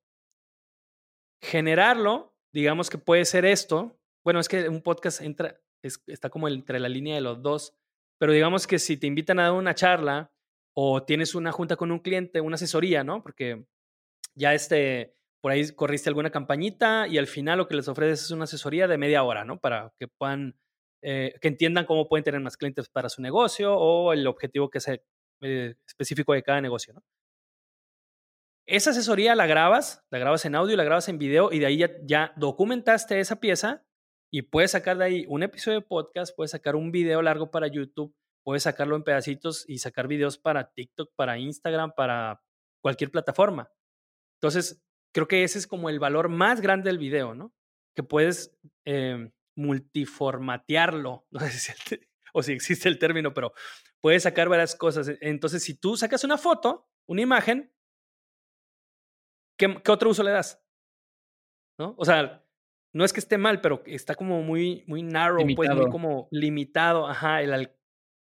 Speaker 1: Generarlo, digamos que puede ser esto, bueno, es que un podcast entra, está como entre la línea de los dos, pero digamos que si te invitan a dar una charla o tienes una junta con un cliente, una asesoría, ¿no? Porque ya este, por ahí corriste alguna campañita y al final lo que les ofreces es una asesoría de media hora, ¿no? Para que puedan eh, que entiendan cómo pueden tener más clientes para su negocio o el objetivo que sea eh, específico de cada negocio. Esa asesoría la grabas, la grabas en audio, la grabas en video y de ahí ya, ya documentaste esa pieza y puedes sacar de ahí un episodio de podcast, puedes sacar un video largo para YouTube, puedes sacarlo en pedacitos y sacar videos para TikTok, para Instagram, para cualquier plataforma. Entonces, creo que ese es como el valor más grande del video, ¿no? Que puedes em, multiformatearlo, no sé si o si existe el término, pero puedes sacar varias cosas. E, entonces, si tú sacas una foto, una imagen, ¿qué, otro uso le das? ¿No? O sea, no es que esté mal, pero está como muy, muy narrow, pues muy como limitado, ajá, el,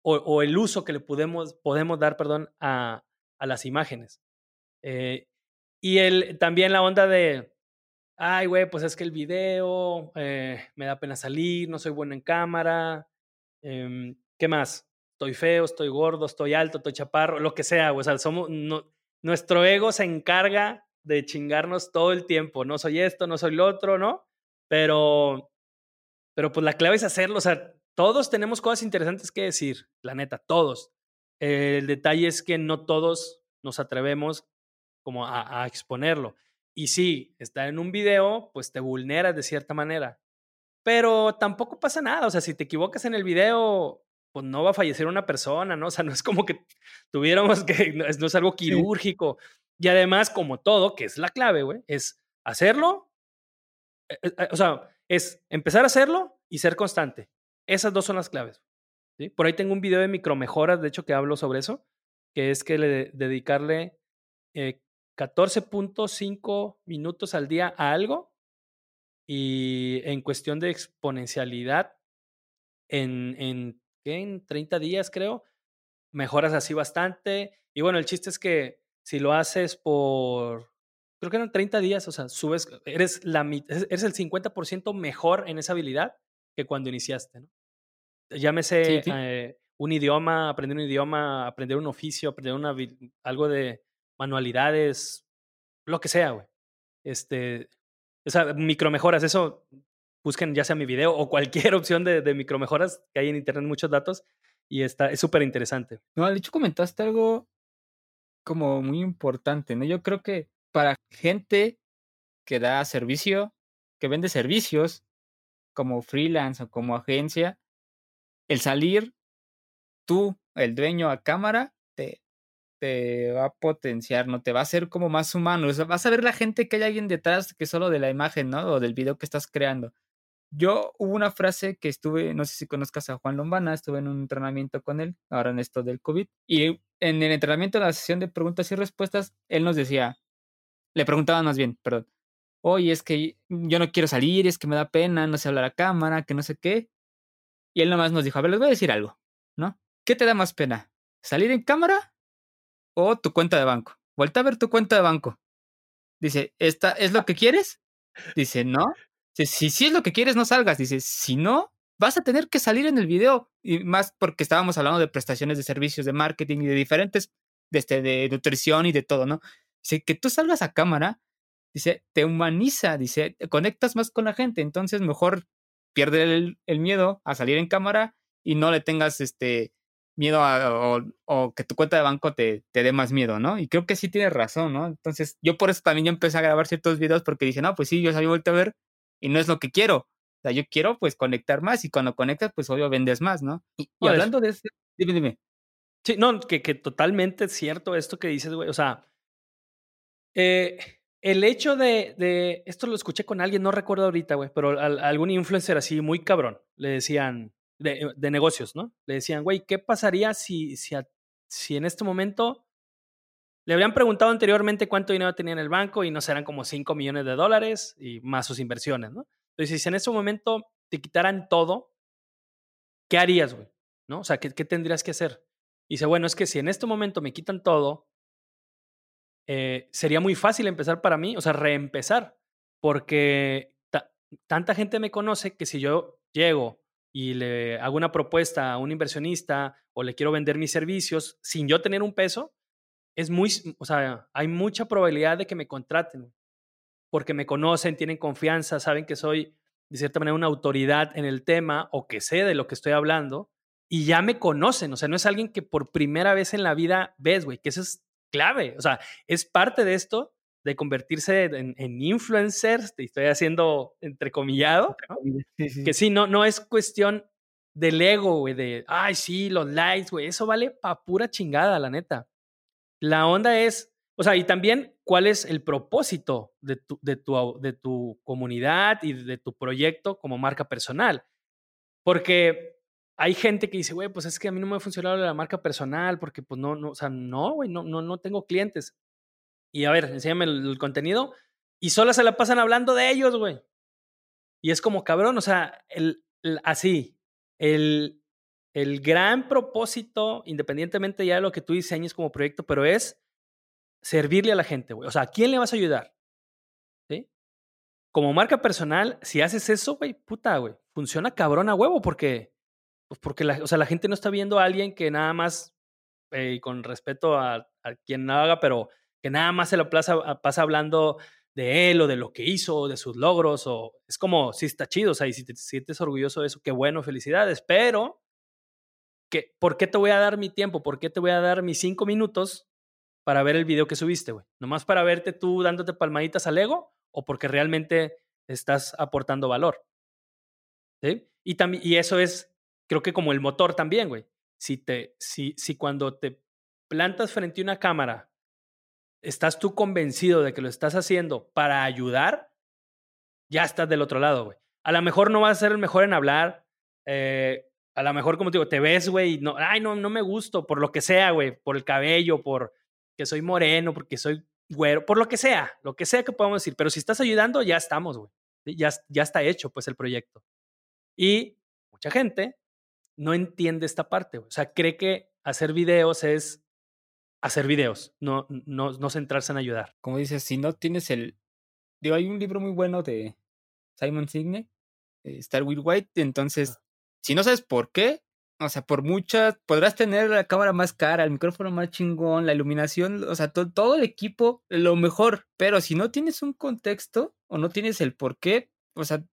Speaker 1: o, el uso que le podemos, podemos dar, perdón, a, a las imágenes. Eh, y el, también la onda de, ay, güey, pues es que el video, eh, me da pena salir, no soy bueno en cámara, em, ¿qué más? Estoy feo, estoy gordo, estoy alto, estoy chaparro, lo que sea, o sea, somos, no, nuestro ego se encarga de chingarnos todo el tiempo, no soy esto, no soy lo otro, ¿no? Pero, pero pues la clave es hacerlo, o sea, todos tenemos cosas interesantes que decir, la neta, todos. el detalle es que no todos nos atrevemos como a exponerlo. Y sí, estar en un video, pues te vulneras de cierta manera. Pero tampoco pasa nada. O sea, si te equivocas en el video, pues no va a fallecer una persona, ¿no? O sea, no es como que tuviéramos que, no es, algo quirúrgico. Y además, como todo, que es la clave, güey, es hacerlo, eh, eh, eh, o sea, es empezar a hacerlo y ser constante. Esas dos son las claves. ¿sí? Por ahí tengo un video de micromejoras, de hecho, que hablo sobre eso, que es que le dedicarle 14.5 minutos al día a algo y en cuestión de exponencialidad, en, en, en 30 días, creo. Mejoras así bastante. Y bueno, el chiste es que si lo haces por, creo que eran 30 días, o sea, subes, eres, la, eres el 50% mejor en esa habilidad que cuando iniciaste, ¿no? Llámese eh, un idioma, aprender un idioma, aprender un oficio, aprender una, algo de manualidades, lo que sea, güey. Este, o micromejoras, eso busquen ya sea mi video o cualquier opción de, de micromejoras que hay en internet, muchos datos, y está, es súper interesante.
Speaker 2: No, de hecho comentaste algo como muy importante, ¿no? Yo creo que para gente que da servicio, que vende servicios, como freelance o como agencia, el salir tú, el dueño a cámara, te, va a potenciar, ¿no? Te va a hacer como más humano. O vas a ver la gente que hay alguien detrás que solo de la imagen, ¿no? O del video que estás creando. Yo hubo una frase que estuve, no sé si conozcas a Juan Lombana, estuve en un entrenamiento con él, ahora en esto del COVID, y en el entrenamiento, en la sesión de preguntas y respuestas, él nos decía, le preguntaban más bien, perdón, oye, es que yo no quiero salir, es que me da pena, no sé hablar a cámara, que no sé qué. Y él nomás nos dijo, a ver, les voy a decir algo, ¿no? ¿Qué te da más pena? ¿Salir en cámara o tu cuenta de banco? Vuelta a ver tu cuenta de banco. Dice, ¿esta es lo que quieres? Dice, no. si sí es lo que quieres, no salgas. Dice, si no, vas a tener que salir en el video. Y más porque estábamos hablando de prestaciones de servicios de marketing y de diferentes, de, este, de nutrición y de todo, ¿no? Dice, que tú salgas a cámara, dice, te humaniza, dice, te conectas más con la gente. Entonces, mejor pierde el, miedo a salir en cámara y no le tengas este miedo a, o, que tu cuenta de banco te, te dé más miedo, ¿no? Y creo que sí tienes razón, ¿no? Entonces, yo por eso también yo empecé a grabar ciertos videos porque dije, no, pues sí, yo salí vuelto a ver y no es lo que quiero. O sea, yo quiero pues conectar más y cuando conectas, pues obvio vendes más, ¿no? Y, hablando de eso, dime, dime.
Speaker 1: Sí, no, que, que totalmente es cierto esto que dices, güey. O sea, eh, el hecho de, de, esto lo escuché con alguien, no recuerdo ahorita, güey, pero algún influencer así muy cabrón, le decían, de, de negocios, ¿no? Le decían, güey, ¿qué pasaría si, si, si en este momento le habían preguntado anteriormente cuánto dinero tenía en el banco y no serán como 5 millones de dólares y más sus inversiones, ¿no? Entonces, si en ese momento te quitaran todo, ¿qué harías, güey? ¿No? O sea, ¿qué, ¿qué, tendrías que hacer? Y dice, bueno, es que si en este momento me quitan todo, eh, sería muy fácil empezar para mí, o sea, reempezar, porque tanta gente me conoce que si yo llego y le hago una propuesta a un inversionista o le quiero vender mis servicios sin yo tener un peso, es muy, o sea, hay mucha probabilidad de que me contraten, porque me conocen, tienen confianza, saben que soy de cierta manera una autoridad en el tema o que sé de lo que estoy hablando y ya me conocen, o sea, no es alguien que por primera vez en la vida ves, güey, que eso es clave. O sea, es parte de esto de convertirse en, en influencers, te estoy haciendo entrecomillado, que sí, no, no es cuestión del ego, güey, de, ay, sí, los likes, güey, eso vale pa' pura chingada, la neta. La onda es, o sea, y también cuál es el propósito de tu, de tu, de tu comunidad y de tu proyecto como marca personal. Porque hay gente que dice, güey, pues es que a mí no me ha funcionado la marca personal porque pues no, no, o sea, no, güey, no, no, no tengo clientes. Y a ver, enséñame el, contenido y solo se la pasan hablando de ellos, güey. Y es como cabrón, o sea, el, así, el, el gran propósito, independientemente ya de lo que tú diseñes como proyecto, pero es servirle a la gente, güey. O sea, ¿a quién le vas a ayudar? ¿Sí? Como marca personal, si haces eso, güey, puta, güey, funciona cabrón a huevo porque pues porque la, o sea, la gente no está viendo a alguien que nada más, eh, con respeto a, a, quien haga, pero que nada más se lo pasa, pasa hablando de él o de lo que hizo, o de sus logros, o es como, sí está chido, o sea, y si te sientes orgulloso de eso, qué bueno, felicidades, pero, que, ¿por qué te voy a dar mi tiempo? ¿Por qué te voy a dar mis cinco minutos para ver el video que subiste, güey? ¿Nomás para verte tú dándote palmaditas al ego o porque realmente estás aportando valor? ¿Sí? Y, también, y eso es creo que como el motor también, güey. Si, te, si, si cuando te plantas frente a una cámara, estás tú convencido de que lo estás haciendo para ayudar, ya estás del otro lado, güey. A lo mejor no vas a ser el mejor en hablar. Eh, a lo mejor, como te digo, te ves, güey, no, ay, no, no me gusto, por lo que sea, güey, por el cabello, por que soy moreno, porque soy güero, por lo que sea, lo que sea que podamos decir. Pero si estás ayudando, ya estamos, güey. Ya, ya está hecho, pues, el proyecto. Y mucha gente no entiende esta parte. O sea, cree que hacer videos es hacer videos, no, no, no centrarse en ayudar.
Speaker 2: Como dices, si no tienes el... Digo, hay un libro muy bueno de Simon Signe, eh, Star with White, entonces, si no sabes por qué, o sea, por muchas, podrás tener la cámara más cara, el micrófono más chingón, la iluminación, o sea, todo el equipo, lo mejor. Pero si no tienes un contexto o no tienes el por qué, o sea,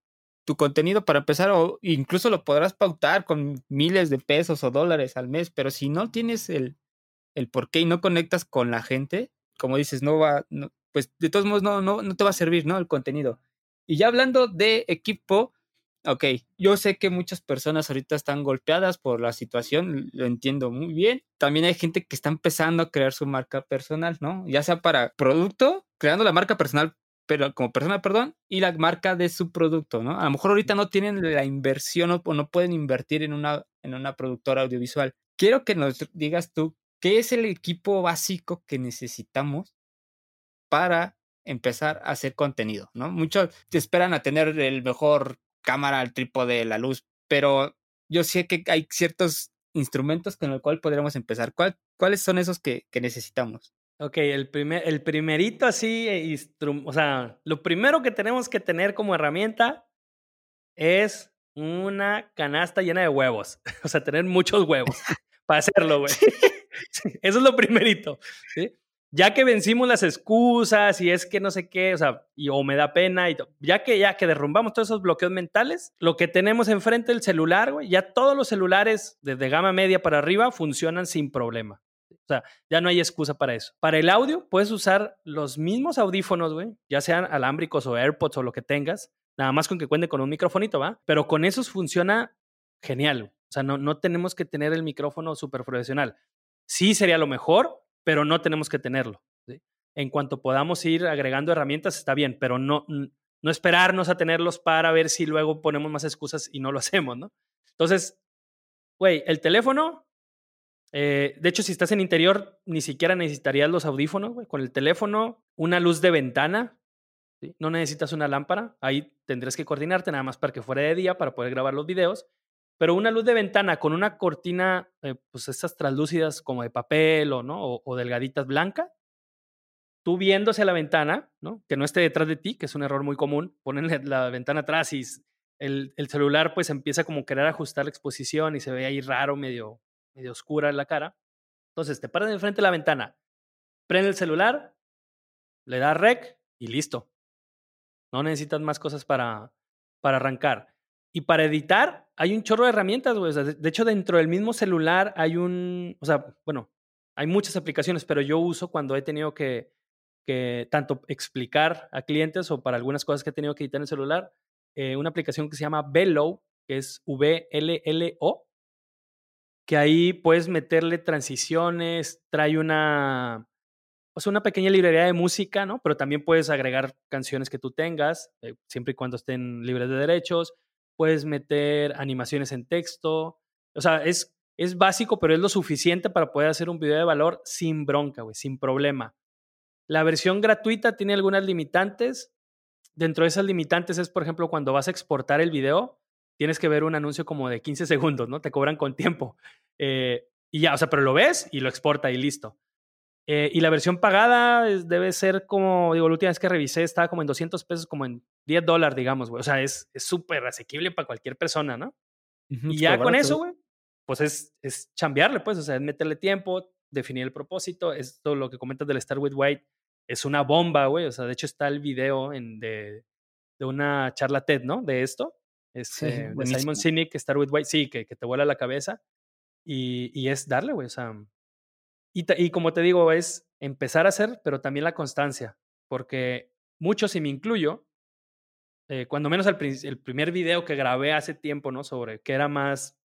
Speaker 2: tu contenido para empezar, o incluso lo podrás pautar con miles de pesos o dólares al mes, pero si no tienes el, el por qué y no conectas con la gente, como dices, no va, pues de todos modos no, no, no te va a servir, ¿no? El contenido. Y ya hablando de equipo, ok, yo sé que muchas personas ahorita están golpeadas por la situación, lo entiendo muy bien. También hay gente que está empezando a crear su marca personal, ¿no? Ya sea para producto, creando la marca personal pero como persona, perdón, y la marca de su producto, ¿no? A lo mejor ahorita no tienen la inversión o no pueden invertir en una, en una productora audiovisual. Quiero que nos digas tú, ¿qué es el equipo básico que necesitamos para empezar a hacer contenido, ¿no? Muchos te esperan a tener el mejor cámara, el trípode, la luz, pero yo sé que hay ciertos instrumentos con los cuales podríamos empezar. ¿Cuáles son esos que, necesitamos?
Speaker 1: Ok, el, primer, el primerito así, eh, o sea, lo primero que tenemos que tener como herramienta es una canasta llena de huevos, o sea, tener muchos huevos para hacerlo, güey. Eso es lo primerito, ya que vencimos las excusas y es que no sé qué, o sea, o me da pena, y ya que ya que derrumbamos todos esos bloqueos mentales, lo que tenemos enfrente del celular, güey, ya todos los celulares desde gama media para arriba funcionan sin problema. O sea, ya no hay excusa para eso. Para el audio, puedes usar los mismos audífonos, güey, ya sean alámbricos o AirPods o lo que tengas, nada más con que cuente con un microfonito, ¿va? Pero con esos funciona genial. O sea, no, no tenemos que tener el micrófono súper profesional. Sí sería lo mejor, pero no tenemos que tenerlo. En cuanto podamos ir agregando herramientas, está bien, pero no, no esperarnos a tenerlos para ver si luego ponemos más excusas y no lo hacemos, ¿no? Entonces, güey, el teléfono, eh, de hecho, si estás en interior, ni siquiera necesitarías los audífonos. Con el teléfono, una luz de ventana, no necesitas una lámpara, ahí tendrías que coordinarte nada más para que fuera de día para poder grabar los videos pero una luz de ventana con una cortina, eh, pues estas translúcidas como de papel o, ¿no? O, delgaditas blanca, tú viéndose a la ventana, ¿no? Que no esté detrás de ti, que es un error muy común, ponen la ventana atrás y el, el, celular pues empieza como a querer ajustar la exposición y se ve ahí raro, medio, medio oscura en la cara. Entonces te paras enfrente de la ventana, prende el celular, le das rec y listo. No necesitas más cosas para, para arrancar. Y para editar hay un chorro de herramientas, güey. de hecho, dentro del mismo celular hay un, o sea, bueno, hay muchas aplicaciones, pero yo uso cuando he tenido que, que tanto explicar a clientes o para algunas cosas que he tenido que editar en el celular, eh, una aplicación que se llama Velo, que es V-L-L-O, que ahí puedes meterle transiciones, trae una, o sea, una pequeña librería de música, ¿no? Pero también puedes agregar canciones que tú tengas, eh, siempre y cuando estén libres de derechos puedes meter animaciones en texto. O sea, es, es básico, pero es lo suficiente para poder hacer un video de valor sin bronca, güey, sin problema. La versión gratuita tiene algunas limitantes. Dentro de esas limitantes es, por ejemplo, cuando vas a exportar el video, tienes que ver un anuncio como de 15 segundos, ¿no? Te cobran con tiempo. Eh, y ya, o sea, pero lo ves y lo exporta y listo. Eh, y la versión pagada debe ser como, digo, la última vez que revisé estaba como en 200 pesos, como en 10 dólares, digamos, güey. O sea, es súper asequible para cualquier persona, ¿no? y ya con eso, güey, pues es, es chambearle, pues, o sea, es meterle tiempo, definir el propósito. Esto, lo que comentas del Star with White, es una bomba, güey. O sea, de hecho está el video en, de, de una charla TED, ¿no? De esto. Es eh, de Simon Sinek, Star with White, sí, que, que te vuela la cabeza. Y, y es darle, güey, o sea, y, como te digo, es empezar a hacer, pero también la constancia, porque muchos, y me incluyo, eh, cuando menos el, primer video que grabé hace tiempo, ¿no? Sobre que era más,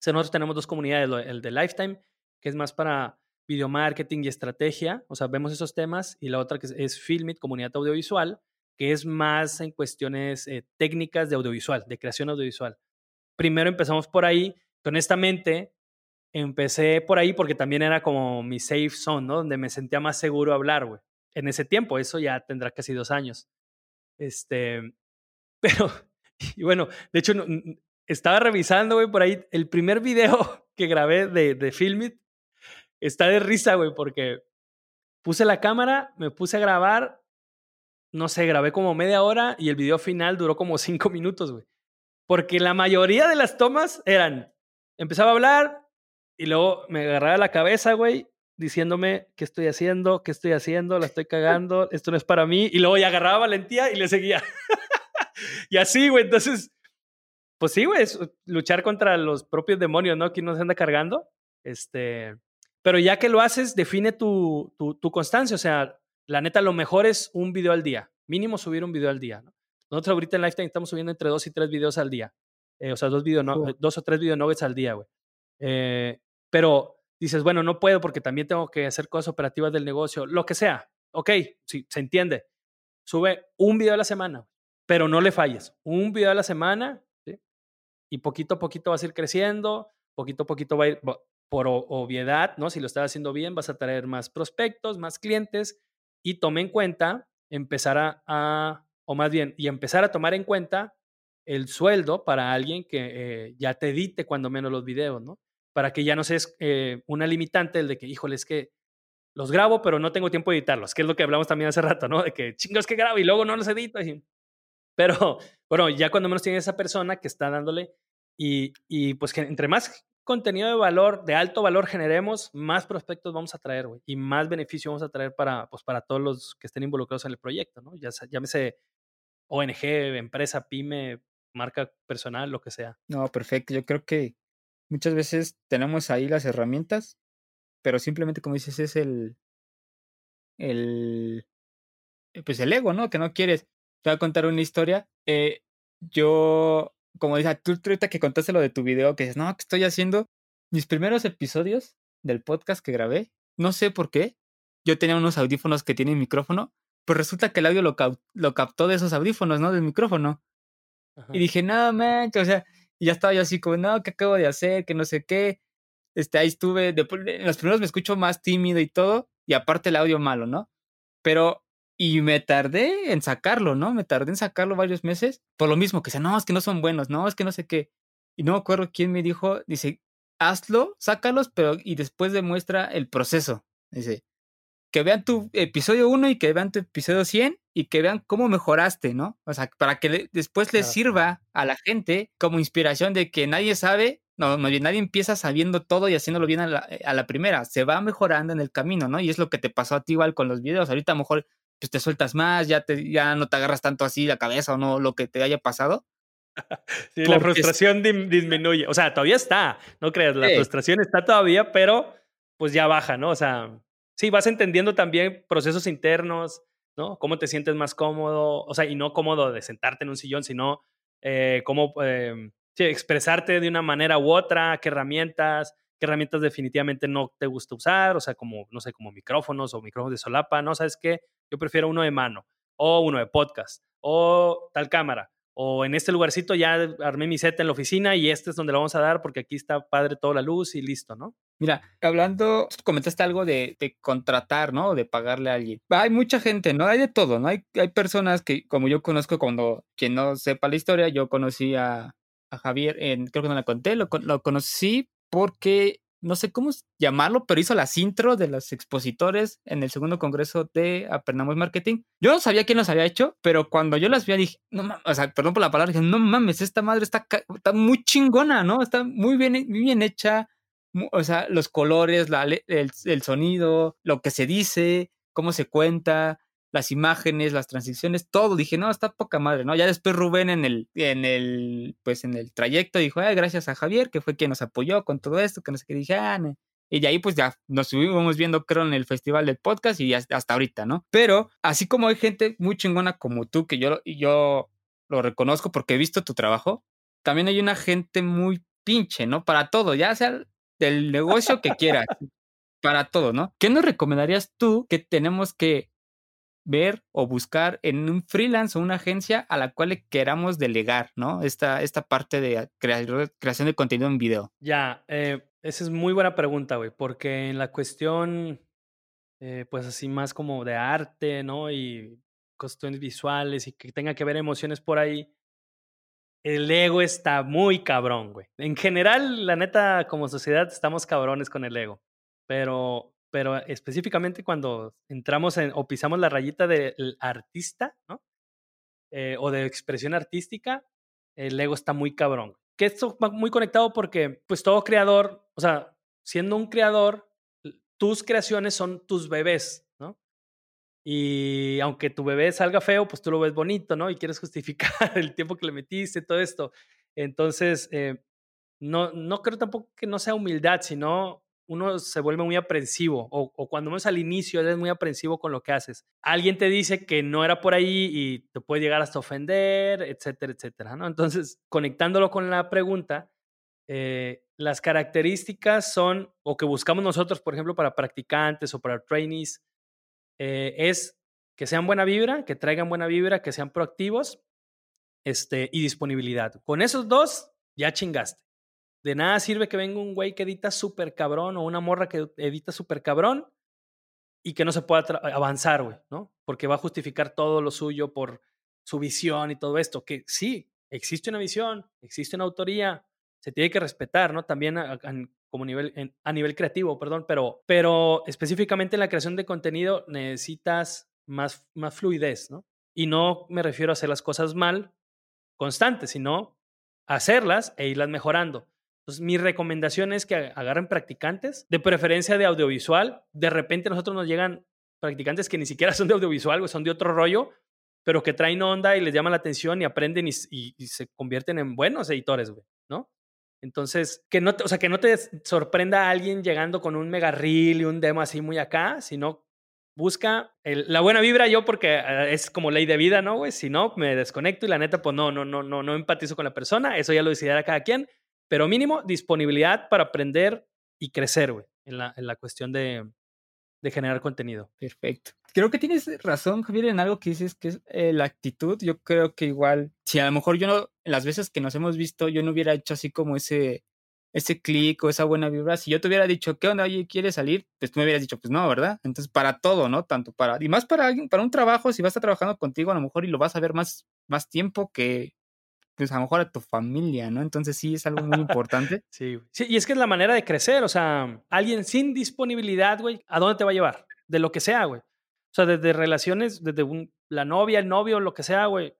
Speaker 1: o sea, nosotros tenemos dos comunidades, el de Lifetime, que es más para video marketing y estrategia, o sea, vemos esos temas, y la otra que es, Filmit, comunidad audiovisual, que es más en cuestiones eh, técnicas de audiovisual, de creación audiovisual. Primero empezamos por ahí, honestamente, empecé por ahí porque también era como mi safe zone, ¿no? Donde me sentía más seguro hablar, güey. En ese tiempo, eso ya tendrá casi dos años. Este, pero, y bueno, de hecho, estaba revisando, güey, por ahí el primer video que grabé de, de Filmit. Está de risa, güey, porque puse la cámara, me puse a grabar, no sé, grabé como media hora y el video final duró como cinco minutos, güey. Porque la mayoría de las tomas eran, empezaba a hablar y luego me agarraba la cabeza, güey, diciéndome qué estoy haciendo, qué estoy haciendo, la estoy cagando, esto no es para mí. Y luego ya agarraba valentía y le seguía. y así, güey, entonces, pues sí, güey, luchar contra los propios demonios, ¿no? Que uno se anda cargando. Este, pero ya que lo haces, define tu, tu, tu constancia. O sea, la neta, lo mejor es un video al día. Mínimo subir un video al día, ¿no? Nosotros ahorita en Lifetime estamos subiendo entre dos y tres videos al día. Eh, o sea, dos, video no, dos o tres video nuggets al día, güey. Eh, pero dices, bueno, no puedo porque también tengo que hacer cosas operativas del negocio, lo que sea. Ok, sí, se entiende. Sube un video a la semana, pero no le falles. Un video a la semana. Y poquito a poquito vas a ir creciendo, poquito a poquito va a ir, por obviedad, ¿no? Si lo estás haciendo bien, vas a traer más prospectos, más clientes y tome en cuenta empezar a o más bien, y empezar a tomar en cuenta el sueldo para alguien que eh, ya te edite cuando menos los videos, ¿no? Para que ya no seas eh, una limitante el de que, híjole, es que los grabo, pero no tengo tiempo de editarlos, que es lo que hablamos también hace rato, ¿no? De que chingos que grabo y luego no los edito. Pero, bueno, ya cuando menos tiene esa persona que está dándole y, y pues que entre más contenido de valor, de alto valor generemos, más prospectos vamos a traer, güey, y más beneficio vamos a traer para, pues, para todos los que estén involucrados en el proyecto, ¿no? Ya llámese ONG, empresa, pyme, marca personal, lo que sea.
Speaker 2: No, perfecto. Yo creo que muchas veces tenemos ahí las herramientas, pero simplemente, como dices, es el, el, eh, pues el ego, ¿no? Que no quieres. Te voy a contar una historia. Eh, yo, como dices, tú ahorita que contaste lo de tu video, que dices, no, que estoy haciendo mis primeros episodios del podcast que grabé. No sé por qué. Yo tenía unos audífonos que tienen micrófono pues resulta que el audio lo, lo captó de esos audífonos, ¿no? Del micrófono. Y dije, no, man, o sea, y ya estaba yo así como, no, ¿qué acabo de hacer? Que no sé qué. Este, ahí estuve, después, en los primeros me escucho más tímido y todo, y aparte el audio malo, ¿no? Pero, y me tardé en sacarlo, ¿no? Me tardé en sacarlo varios meses, por lo mismo, que sea, no, es que no son buenos, no, es que no sé qué. Y no me acuerdo quién me dijo, dice, hazlo, sácalos, pero y después demuestra el proceso. Dice, que vean tu episodio 1 y que vean tu episodio 100 y que vean cómo mejoraste, ¿no? O sea, para que después les sirva a la gente como inspiración de que nadie sabe, no, nadie empieza sabiendo todo y haciéndolo bien a la, a la, primera, se va mejorando en el camino, ¿no? Y es lo que te pasó a ti igual con los videos, ahorita a lo mejor pues, te sueltas más, ya, te, ya no te agarras tanto así la cabeza o no, lo que te haya pasado.
Speaker 1: sí, la frustración disminuye, o sea, todavía está, no creas, la frustración está todavía, pero pues ya baja, ¿no? O sea, sí, vas entendiendo también procesos internos, ¿no? Cómo te sientes más cómodo, o sea, y no cómodo de sentarte en un sillón, sino eh, cómo eh, expresarte de una manera u otra, qué herramientas, qué herramientas definitivamente no te gusta usar, o sea, como, no sé, como micrófonos o micrófonos de solapa, ¿no? ¿Sabes qué? Yo prefiero uno de mano, o uno de podcast, o tal cámara, o en este lugarcito ya armé mi set en la oficina y este es donde lo vamos a dar porque aquí está padre toda la luz y listo, ¿no?
Speaker 2: Mira, hablando, comentaste algo de, contratar, ¿no? De pagarle a alguien. Hay mucha gente, ¿no? Hay de todo, ¿no? Hay, hay personas que, como yo conozco, cuando quien no sepa la historia, yo conocí a, a Javier, en, creo que no la conté, lo, lo conocí porque no sé cómo llamarlo, pero hizo las intro de los expositores en el segundo congreso de Apernamos Marketing. Yo no sabía quién los había hecho, pero cuando yo las vi dije, no mames, o sea, perdón por la palabra, dije, no mames, esta madre está, está muy chingona, ¿no? Está muy bien, muy bien hecha, o sea, los colores, el, el sonido, lo que se dice, cómo se cuenta, las imágenes, las transiciones, todo. Dije, no, está poca madre, ¿no? Ya después Rubén en el, en el, pues en el trayecto dijo, Ay, gracias a Javier, que fue quien nos apoyó con todo esto, que no sé qué. Dije, ah, Y de ahí pues ya nos estuvimos viendo, creo, en el festival del podcast y hasta, hasta ahorita, ¿no? Pero así como hay gente muy chingona como tú, que yo, yo lo reconozco porque he visto tu trabajo, también hay una gente muy pinche, ¿no? Para todo, ya sea del negocio que quieras. para todo, ¿no? ¿Qué nos recomendarías tú que tenemos que ver o buscar en un freelance o una agencia a la cual le queramos delegar, ¿no? Esta, esta parte de creación de contenido en video.
Speaker 1: Ya, eh, esa es muy buena pregunta, güey, porque en la cuestión, eh, pues así más como de arte, ¿no? Y cuestiones visuales y que tenga que ver emociones por ahí, el ego está muy cabrón, güey. En general, la neta, como sociedad, estamos cabrones con el ego. Pero, pero específicamente cuando entramos en, o pisamos la rayita del artista, ¿no? Eh, o de expresión artística, el ego está muy cabrón. Que esto va muy conectado porque, pues, todo creador, o sea, siendo un creador, tus creaciones son tus bebés, ¿no? Y aunque tu bebé salga feo, pues tú lo ves bonito, ¿no? Y quieres justificar el tiempo que le metiste, todo esto. Entonces, eh, no, no creo tampoco que no sea humildad, sino uno se vuelve muy aprensivo o, o, cuando vamos al inicio eres muy aprensivo con lo que haces. Alguien te dice que no era por ahí y te puede llegar hasta ofender, etcétera, etcétera, ¿no? Entonces, conectándolo con la pregunta, eh, las características son, o que buscamos nosotros, por ejemplo, para practicantes o para trainees, eh, es que sean buena vibra, que traigan buena vibra, que sean proactivos este, y disponibilidad. Con esos dos, ya chingaste. De nada sirve que venga un güey que edita súper cabrón o una morra que edita súper cabrón y que no se pueda avanzar, güey, ¿no? Porque va a justificar todo lo suyo por su visión y todo esto. Que sí, existe una visión, existe una autoría, se tiene que respetar, ¿no? También a, como nivel, a nivel creativo, perdón, pero, pero específicamente en la creación de contenido necesitas más, más fluidez, ¿no? Y no me refiero a hacer las cosas mal, constantes, sino hacerlas e irlas mejorando. Entonces, mi recomendación es que agarren practicantes, de preferencia de audiovisual. De repente a nosotros nos llegan practicantes que ni siquiera son de audiovisual, son de otro rollo, pero que traen onda y les llama la atención y aprenden y, se convierten en buenos editores, güey, ¿no? Entonces, que no, te, o sea, que no te sorprenda a alguien llegando con un mega reel y un demo así muy acá, sino busca la buena vibra yo porque ah, es como ley de vida, ¿no, güey? Si no, me desconecto y la neta, pues no, no, no, no, no empatizo con la persona, eso ya lo decidirá cada quien, pero mínimo, disponibilidad para aprender y crecer, güey, en la, en la cuestión de, de generar contenido.
Speaker 2: Perfecto. Creo que tienes razón, Javier, en algo que dices que es eh, la actitud. Yo creo que igual, si a lo mejor yo no, las veces que nos hemos visto, yo no hubiera hecho así como ese, ese clic o esa buena vibra. Si yo te hubiera dicho, ¿qué onda? Oye, ¿quieres salir? Pues tú me hubieras dicho, pues no, ¿verdad? Entonces, para todo, ¿no? Tanto para, y más para alguien, para un trabajo, si vas a estar trabajando contigo, a lo mejor y lo vas a ver más, más tiempo que, pues a lo mejor a tu familia, ¿no? Entonces sí es algo muy importante.
Speaker 1: sí, sí, y es que es la manera de crecer, o sea, alguien sin disponibilidad, güey, ¿a dónde te va a llevar? De lo que sea, güey. O sea, desde relaciones, desde la novia, el novio, lo que sea, güey.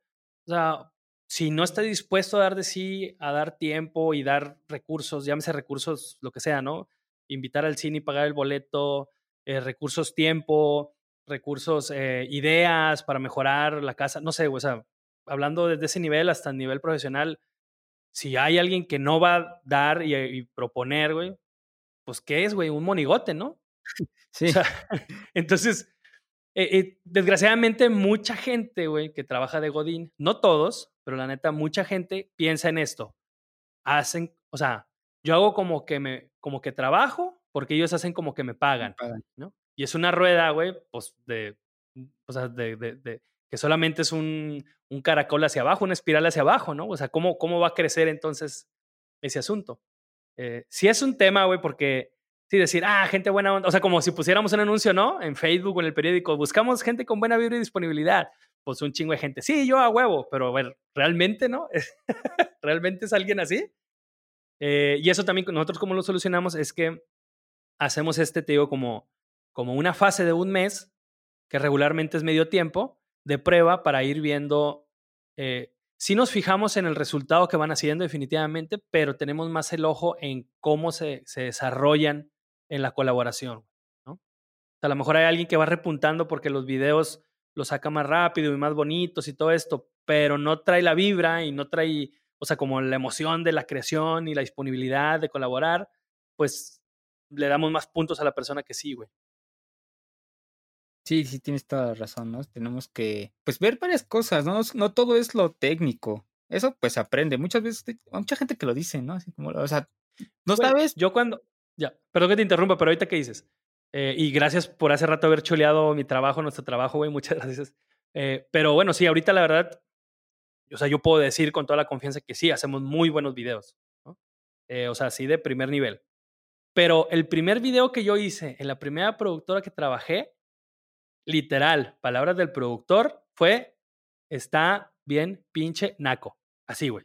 Speaker 1: O sea, si no está dispuesto a dar de sí, a dar tiempo y dar recursos, llámese recursos, lo que sea, ¿no? Invitar al cine y pagar el boleto, eh, recursos tiempo, recursos, eh, ideas para mejorar la casa, no sé, güey, o sea, hablando desde ese nivel hasta el nivel profesional, si hay alguien que no va a dar y, proponer, güey, pues ¿qué es, güey? Un monigote, ¿no?
Speaker 2: Sí.
Speaker 1: entonces, eh, eh, desgraciadamente mucha gente, güey, que trabaja de Godín, no todos, pero la neta, mucha gente piensa en esto. Hacen, o sea, yo hago como que me, como que trabajo porque ellos hacen como que me pagan, ¿no? Y es una rueda, güey, pues de, o sea, de, de que solamente es un, un, caracol hacia abajo, una espiral hacia abajo, ¿no? O sea, ¿cómo, cómo va a crecer entonces ese asunto? Eh, sí es un tema, güey, porque sí decir, ah, gente buena onda, o sea, como si pusiéramos un anuncio, ¿no? En Facebook o en el periódico, buscamos gente con buena vibra y disponibilidad. Pues un chingo de gente, sí, yo a huevo, pero a ver, ¿realmente no? ¿Realmente es alguien así? Eh, y eso también nosotros cómo lo solucionamos es que hacemos este, te digo, como, como una fase de un mes, que regularmente es medio tiempo, de prueba para ir viendo eh, si nos fijamos en el resultado que van haciendo definitivamente, pero tenemos más el ojo en cómo se, se desarrollan en la colaboración. ¿no? a lo mejor hay alguien que va repuntando porque los videos los saca más rápido y más bonitos y todo esto, pero no trae la vibra y no trae, o sea, como la emoción de la creación y la disponibilidad de colaborar, pues le damos más puntos a la persona que sí, güey.
Speaker 2: Sí, sí, tienes toda la razón, ¿no? Tenemos que, pues, ver varias cosas, ¿no? No todo es lo técnico. Eso, pues, aprende. Muchas veces, hay mucha gente que lo dice, ¿no? Así como, o sea, no sabes.
Speaker 1: Yo cuando, ya, perdón que te interrumpa, pero ahorita qué dices. Eh, y gracias por hace rato haber chuleado mi trabajo, nuestro trabajo, güey, muchas gracias. Eh, pero bueno, sí, ahorita la verdad, o sea, yo puedo decir con toda la confianza que sí, hacemos muy buenos videos, ¿no? Eh, o sea, sí, de primer nivel. Pero el primer video que yo hice en la primera productora que trabajé, literal, palabras del productor, fue, está bien pinche naco. Así, güey.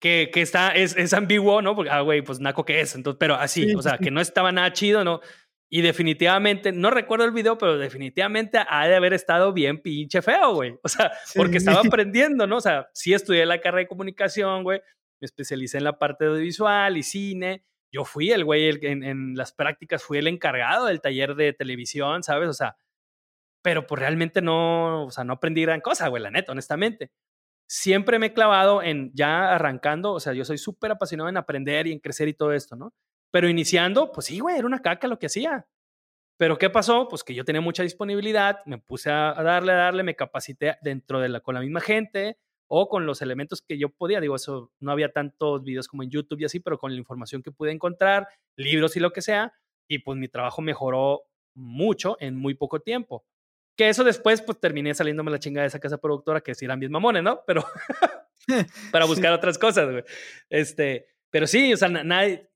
Speaker 1: que, que está, es, es, ambiguo, ¿no? Porque, ah, güey, pues naco que es. Entonces, pero así, o sea, que no estaba nada chido, ¿no? Y definitivamente, no recuerdo el video, pero definitivamente ha de haber estado bien pinche feo, güey. O sea, porque estaba aprendiendo, ¿no? O sea, sí estudié la carrera de comunicación, güey. Me especialicé en la parte de audiovisual y cine. Yo fui el güey, en, en las prácticas fui el encargado del taller de televisión, ¿sabes? O sea, pero pues realmente no, o sea, no aprendí gran cosa, güey, la neta, honestamente. Siempre me he clavado en ya arrancando, o sea, yo soy súper apasionado en aprender y en crecer y todo esto, ¿no? Pero iniciando, pues sí, güey, era una caca lo que hacía. Pero ¿qué pasó? Pues que yo tenía mucha disponibilidad, me puse a, darle, a darle, me capacité dentro de la, con la misma gente o con los elementos que yo podía. Digo, eso no había tantos videos como en YouTube y así, pero con la información que pude encontrar, libros y lo que sea, y pues mi trabajo mejoró mucho en muy poco tiempo. Que eso después, pues terminé saliéndome la chingada de esa casa productora, que sí eran mis mamones, ¿no? Pero para buscar otras cosas, güey. Este, pero sí, o sea, nadie,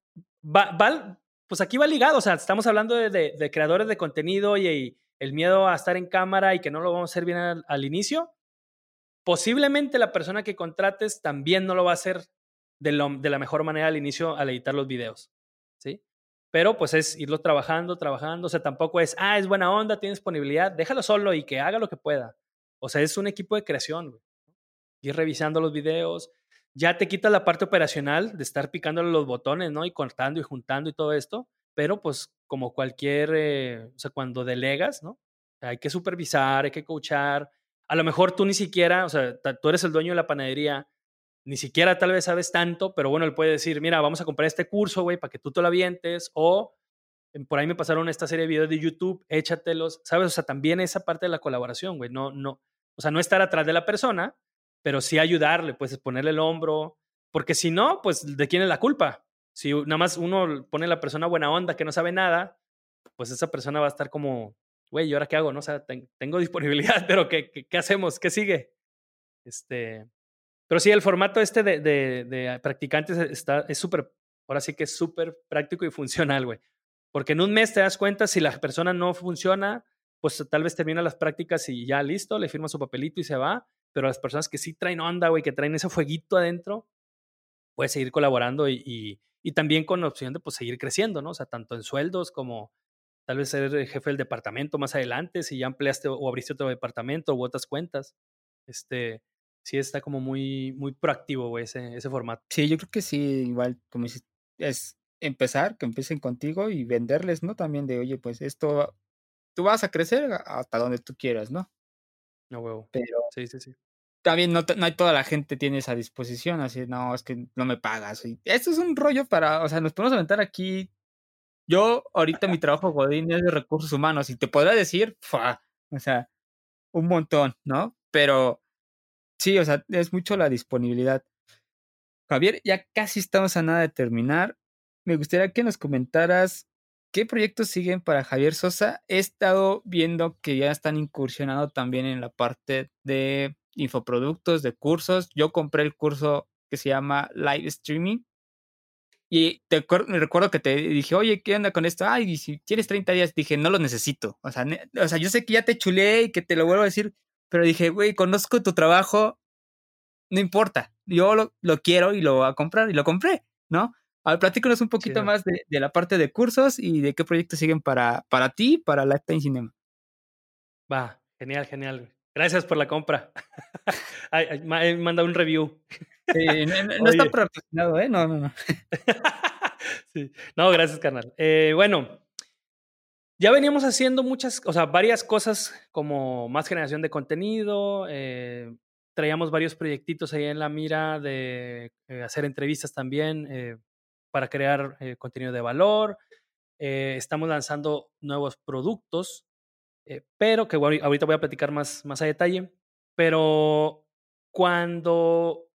Speaker 1: va, pues aquí va ligado, o sea, estamos hablando de, creadores de contenido y, el miedo a estar en cámara y que no lo vamos a hacer bien al, inicio. Posiblemente la persona que contrates también no lo va a hacer de, de la mejor manera al inicio al editar los videos. Pero pues es irlo trabajando, trabajando. O sea, tampoco es, ah, es buena onda, tiene disponibilidad, déjalo solo y que haga lo que pueda. O sea, es un equipo de creación, güey. Ir revisando los videos. Ya te quita la parte operacional de estar picándole los botones, ¿no? Y cortando y juntando y todo esto. Pero pues como cualquier, eh, o sea, cuando delegas, ¿no? Hay que supervisar, hay que coachar. A lo mejor tú ni siquiera, o sea, tú eres el dueño de la panadería, ni siquiera tal vez sabes tanto, pero bueno, él puede decir, mira, vamos a comprar este curso, güey, para que tú te lo avientes, o por ahí me pasaron esta serie de videos de YouTube, échatelos, ¿sabes? O sea, también esa parte de la colaboración, güey, no, no, o sea, no estar atrás de la persona, pero sí ayudarle, pues ponerle el hombro, porque si no, pues, ¿de quién es la culpa? Si nada más uno pone la persona buena onda que no sabe nada, pues esa persona va a estar como, güey, ¿y ahora qué hago? No, o sea, tengo disponibilidad, pero ¿qué, qué, qué hacemos? ¿Qué sigue? Este, pero sí, el formato este de, de, practicantes está, es súper, ahora sí que es súper práctico y funcional, güey. Porque en un mes te das cuenta si la persona no funciona, pues tal vez termina las prácticas y ya listo, le firma su papelito y se va. Pero las personas que sí traen onda, güey, que traen ese fueguito adentro, puedes seguir colaborando y, también con la opción de pues, seguir creciendo, ¿no? O sea, tanto en sueldos como tal vez ser jefe del departamento más adelante, si ya ampliaste o abriste otro departamento u otras cuentas. Este, sí está como muy, muy proactivo, güey, ese, ese formato.
Speaker 2: Sí, yo creo que sí, igual, como dices, es empezar, que empiecen contigo y venderles, ¿no? También de, oye, pues esto, tú vas a crecer hasta donde tú quieras, ¿no?
Speaker 1: No, huevo.
Speaker 2: Pero
Speaker 1: sí, sí, sí.
Speaker 2: También no, no hay toda la gente tiene esa disposición, así, no, es que no me pagas. Y esto es un rollo para, o sea, nos podemos aventar aquí. Yo ahorita mi trabajo Godín es de recursos humanos y te podrá decir, o sea, un montón, ¿no? Pero Sí, o sea, es mucho la disponibilidad. Javier, ya casi estamos a nada de terminar. Me gustaría que nos comentaras qué proyectos siguen para Javier Sosa. He estado viendo que ya están incursionando también en la parte de infoproductos, de cursos. Yo compré el curso que se llama Live Streaming. Y te me recuerdo que te dije, oye, ¿qué onda con esto? Ay, si tienes 30 días, dije, no lo necesito. O sea, o sea, yo sé que ya te chulé y que te lo vuelvo a decir, pero dije, güey, conozco tu trabajo, no importa, yo lo, quiero y lo voy a comprar y lo compré, ¿no? A ver, platícanos un poquito más de, la parte de cursos y de qué proyectos siguen para, para ti, para Lifetime Cinema.
Speaker 1: Va, genial, genial. Gracias por la compra. manda un review.
Speaker 2: no, está patrocinado, ¿eh? No, no, no.
Speaker 1: sí. No, gracias, carnal. Eh, bueno, ya veníamos haciendo muchas, o sea, varias cosas como más generación de contenido. Eh, traíamos varios proyectitos ahí en la mira de eh, hacer entrevistas también eh, para crear contenido de valor. estamos lanzando nuevos productos, pero que ahorita voy a platicar más, más a detalle. Pero cuando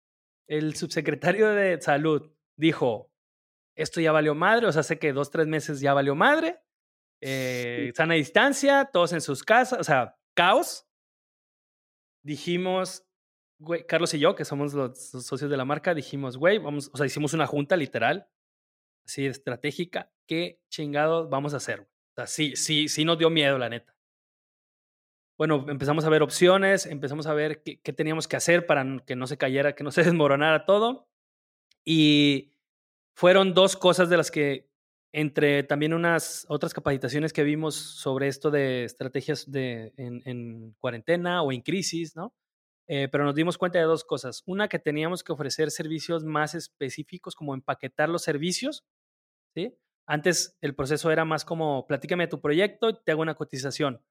Speaker 1: el subsecretario de salud dijo, esto ya valió madre, o sea, sé que dos, tres meses ya valió madre, eh, sana distancia, todos en sus casas, o sea, caos. Dijimos, güey, Carlos y yo, que somos los, socios de la marca, dijimos, güey, vamos, o sea, hicimos una junta literal, así estratégica, ¿qué chingados vamos a hacer? O sea, sí, sí, sí nos dio miedo, la neta. Bueno, empezamos a ver opciones, empezamos a ver qué, qué teníamos que hacer para que no se cayera, que no se desmoronara todo. Y fueron dos cosas de las que, entre también unas otras capacitaciones que vimos sobre esto de estrategias de, en, cuarentena o en crisis, ¿no? Eh, pero nos dimos cuenta de dos cosas. Una, que teníamos que ofrecer servicios más específicos, como empaquetar los servicios, ¿sí? Antes el proceso era más como, platícame tu proyecto te hago una cotización.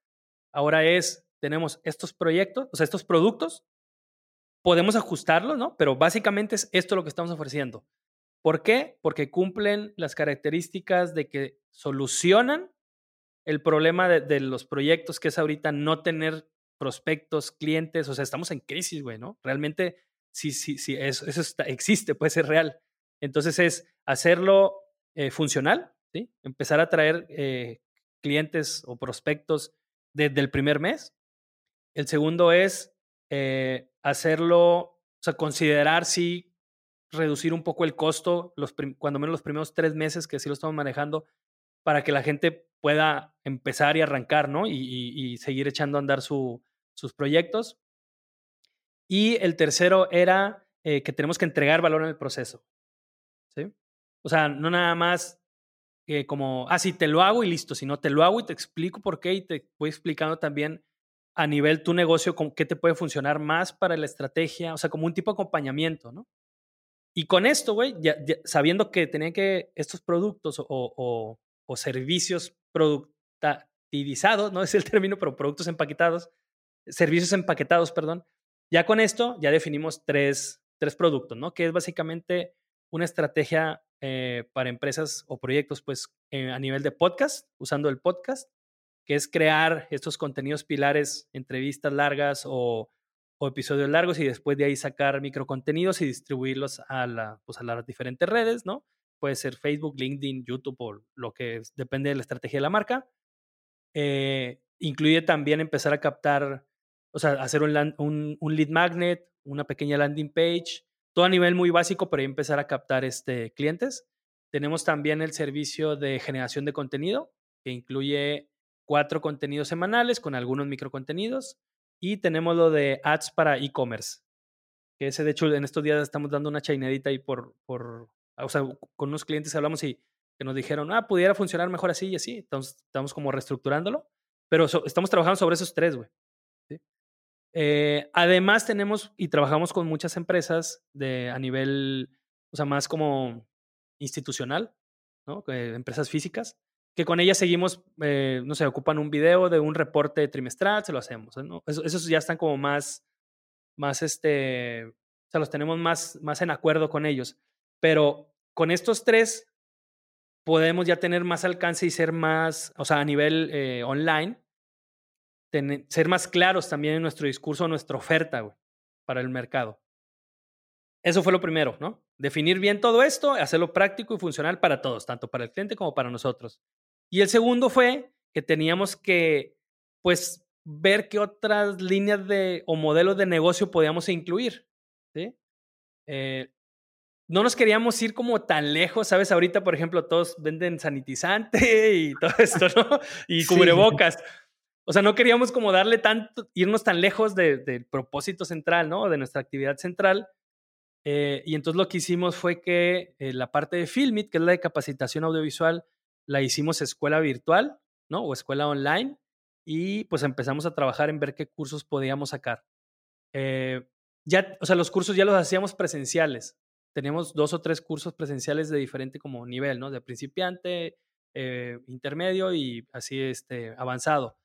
Speaker 1: Ahora es, tenemos estos proyectos, o sea, estos productos, podemos ajustarlos, ¿no? Pero básicamente es esto lo que estamos ofreciendo. ¿Por qué? Porque cumplen las características de que solucionan el problema de, los proyectos, que es ahorita no tener prospectos, clientes, o sea, estamos en crisis, güey, ¿no? Realmente, sí, sí, sí, eso, existe, puede ser real. Entonces es hacerlo eh, funcional. Empezar a traer eh, clientes o prospectos desde el primer mes. El segundo es eh, hacerlo, o sea, considerar si reducir un poco el costo, los cuando menos los primeros tres meses que sí lo estamos manejando, para que la gente pueda empezar y arrancar, ¿no? Y, seguir echando a andar sus proyectos. Y el tercero era que tenemos que entregar valor en el proceso. ¿Sí? O sea, no nada más eh, como, ah, sí, te lo hago y listo, sino te lo hago y te explico por qué y te voy explicando también a nivel tu negocio con qué te puede funcionar más para la estrategia, o sea, como un tipo de acompañamiento, ¿no? Y con esto, güey, ya, sabiendo que tenían que estos productos o servicios productivizados, no es el término, pero productos empaquetados, servicios empaquetados, perdón, ya con esto ya definimos tres, tres productos, ¿no? Que es básicamente una estrategia eh, para empresas o proyectos, pues eh, a nivel de podcast, usando el podcast, que es crear estos contenidos pilares, entrevistas largas o, episodios largos y después de ahí sacar microcontenidos y distribuirlos a, la, pues a las diferentes redes, ¿no? Puede ser Facebook, LinkedIn, YouTube o lo que depende de la estrategia de la marca. Eh, incluye también empezar a captar, o sea, hacer un, un lead magnet, una pequeña landing page, todo a nivel muy básico, pero empezar a captar este, clientes. Tenemos también el servicio de generación de contenido, que incluye cuatro contenidos semanales con algunos microcontenidos. Y tenemos lo de ads para e-commerce, que ese de hecho en estos días estamos dando una chainadita ahí por, por, o sea, con unos clientes hablamos y que nos dijeron, ah, pudiera funcionar mejor así y así. Entonces estamos como reestructurándolo, pero estamos trabajando sobre esos tres, güey. Eh, además, tenemos y trabajamos con muchas empresas de, a nivel, o sea, más como institucional, ¿no? Eh, empresas físicas, que con ellas seguimos, eh, no sé, ocupan un video de un reporte trimestral, se lo hacemos, esos ya están como más, más, este, o sea, los tenemos más, más en acuerdo con ellos. Pero con estos tres podemos ya tener más alcance y ser más, o sea, a nivel online, ser más claros también en nuestro discurso, nuestra oferta para el mercado. Eso fue lo primero, ¿no? Definir bien todo esto, hacerlo práctico y funcional para todos, tanto para el cliente como para nosotros. Y el segundo fue que teníamos que, pues, ver qué otras líneas de o modelos de negocio podíamos incluir, ¿sí? Eh, no nos queríamos ir como tan lejos, ¿sabes? Ahorita, por ejemplo, todos venden sanitizante y todo esto, ¿no? Y cubrebocas. O sea, no queríamos como darle tanto, irnos tan lejos del propósito central, ¿no? De nuestra actividad central. Eh, y entonces lo que hicimos fue que eh, la parte de Filmit, que es la de capacitación audiovisual, la hicimos escuela virtual, ¿no? O escuela online. Y pues empezamos a trabajar en ver qué cursos podíamos sacar. Eh, ya, o sea, los cursos ya los hacíamos presenciales. Teníamos dos o tres cursos presenciales de diferente como nivel, ¿no? De principiante, intermedio y así este, avanzado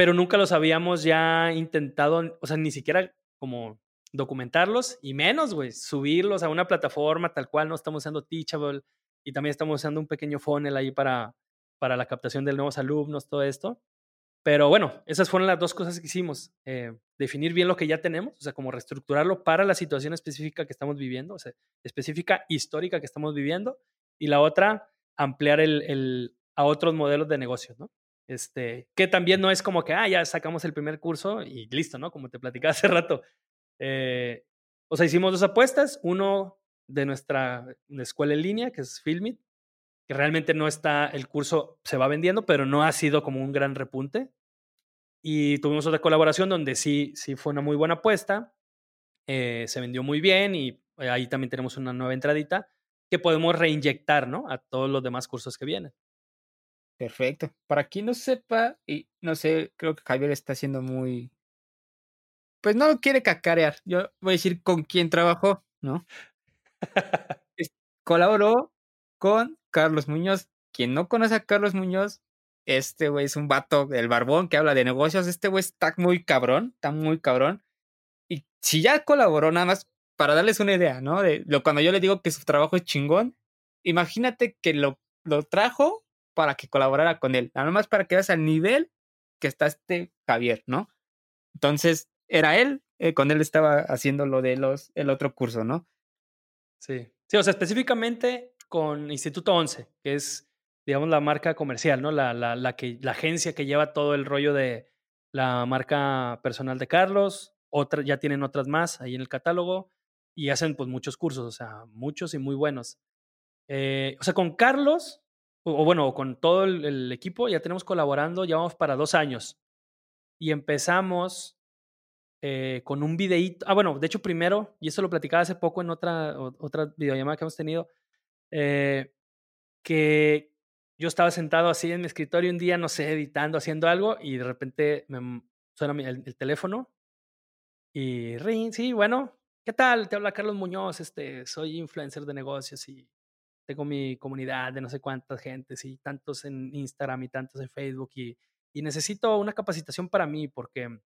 Speaker 1: pero nunca los habíamos ya intentado, o sea, ni siquiera como documentarlos y menos, güey, subirlos a una plataforma tal cual, no estamos usando Teachable y también estamos usando un pequeño funnel ahí para, para la captación de nuevos alumnos, todo esto. Pero bueno, esas fueron las dos cosas que hicimos. Eh, definir bien lo que ya tenemos, o sea, como reestructurarlo para la situación específica que estamos viviendo, o sea, específica histórica que estamos viviendo. Y la otra, ampliar el, el, a otros modelos de negocio, ¿no? Este, que también no es como que, ah, ya sacamos el primer curso y listo, ¿no? Como te platicaba hace rato. Eh, o sea, hicimos dos apuestas, uno de nuestra escuela en línea, que es Filmit, que realmente no está, el curso se va vendiendo, pero no ha sido como un gran repunte. Y tuvimos otra colaboración donde sí, sí fue una muy buena apuesta, eh, se vendió muy bien y eh, ahí también tenemos una nueva entradita que podemos reinyectar, ¿no? A todos los demás cursos que vienen.
Speaker 2: Perfecto. Para quien no sepa, y no sé, creo que Javier está siendo muy. Pues no quiere cacarear. Yo voy a decir con quién trabajó, ¿no? Colaboró con Carlos Muñoz. Quien no conoce a Carlos Muñoz, este güey es un vato del barbón que habla de negocios. Este güey está muy cabrón, está muy cabrón. Y si ya colaboró nada más para darles una idea, ¿no? Lo, cuando yo le digo que su trabajo es chingón, imagínate que lo, lo trajo para que colaborara con él, nada más para que veas al nivel que está este Javier, ¿no? Entonces, era él, eh, con él estaba haciendo lo de los, el otro curso, ¿no?
Speaker 1: Sí. Sí, o sea, específicamente con Instituto 11, que es, digamos, la marca comercial, ¿no? La, la, la, que, la agencia que lleva todo el rollo de la marca personal de Carlos, otra, ya tienen otras más ahí en el catálogo y hacen pues muchos cursos, o sea, muchos y muy buenos. Eh, o sea, con Carlos, o, bueno, con todo el, equipo, ya tenemos colaborando, ya vamos para dos años. Y empezamos eh, con un videíto. Ah, bueno, de hecho, primero, y esto lo platicaba hace poco en otra, otra videollamada que hemos tenido, eh, que yo estaba sentado así en mi escritorio un día, no sé, editando, haciendo algo, y de repente me suena el, el teléfono y ring, sí, bueno, ¿qué tal? Te habla Carlos Muñoz, este, soy influencer de negocios y tengo mi comunidad de no sé cuántas gentes y tantos en Instagram y tantos en Facebook y, y necesito una capacitación para mí porque,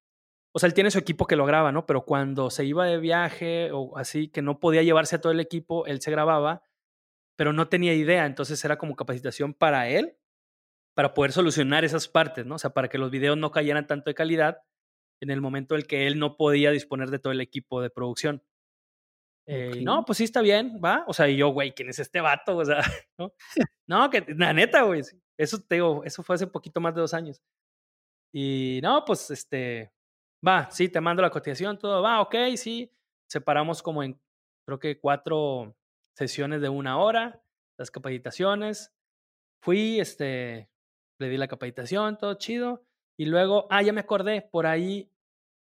Speaker 1: o sea, él tiene su equipo que lo graba, ¿no? Pero cuando se iba de viaje o así, que no podía llevarse a todo el equipo, él se grababa, pero no tenía idea, entonces era como capacitación para él, para poder solucionar esas partes, ¿no? O sea, para que los videos no cayeran tanto de calidad en el momento en el que él no podía disponer de todo el equipo de producción. Eh, no, pues sí está bien, va. O sea, y yo, güey, ¿quién es este vato? O sea, ¿no? no, que la neta, güey. Eso te digo, eso fue hace poquito más de dos años. Y no, pues este, va, sí, te mando la cotización, todo, va, ok, sí. Separamos como en, creo que cuatro sesiones de una hora, las capacitaciones. Fui, este, le di la capacitación, todo chido. Y luego, ah, ya me acordé, por ahí,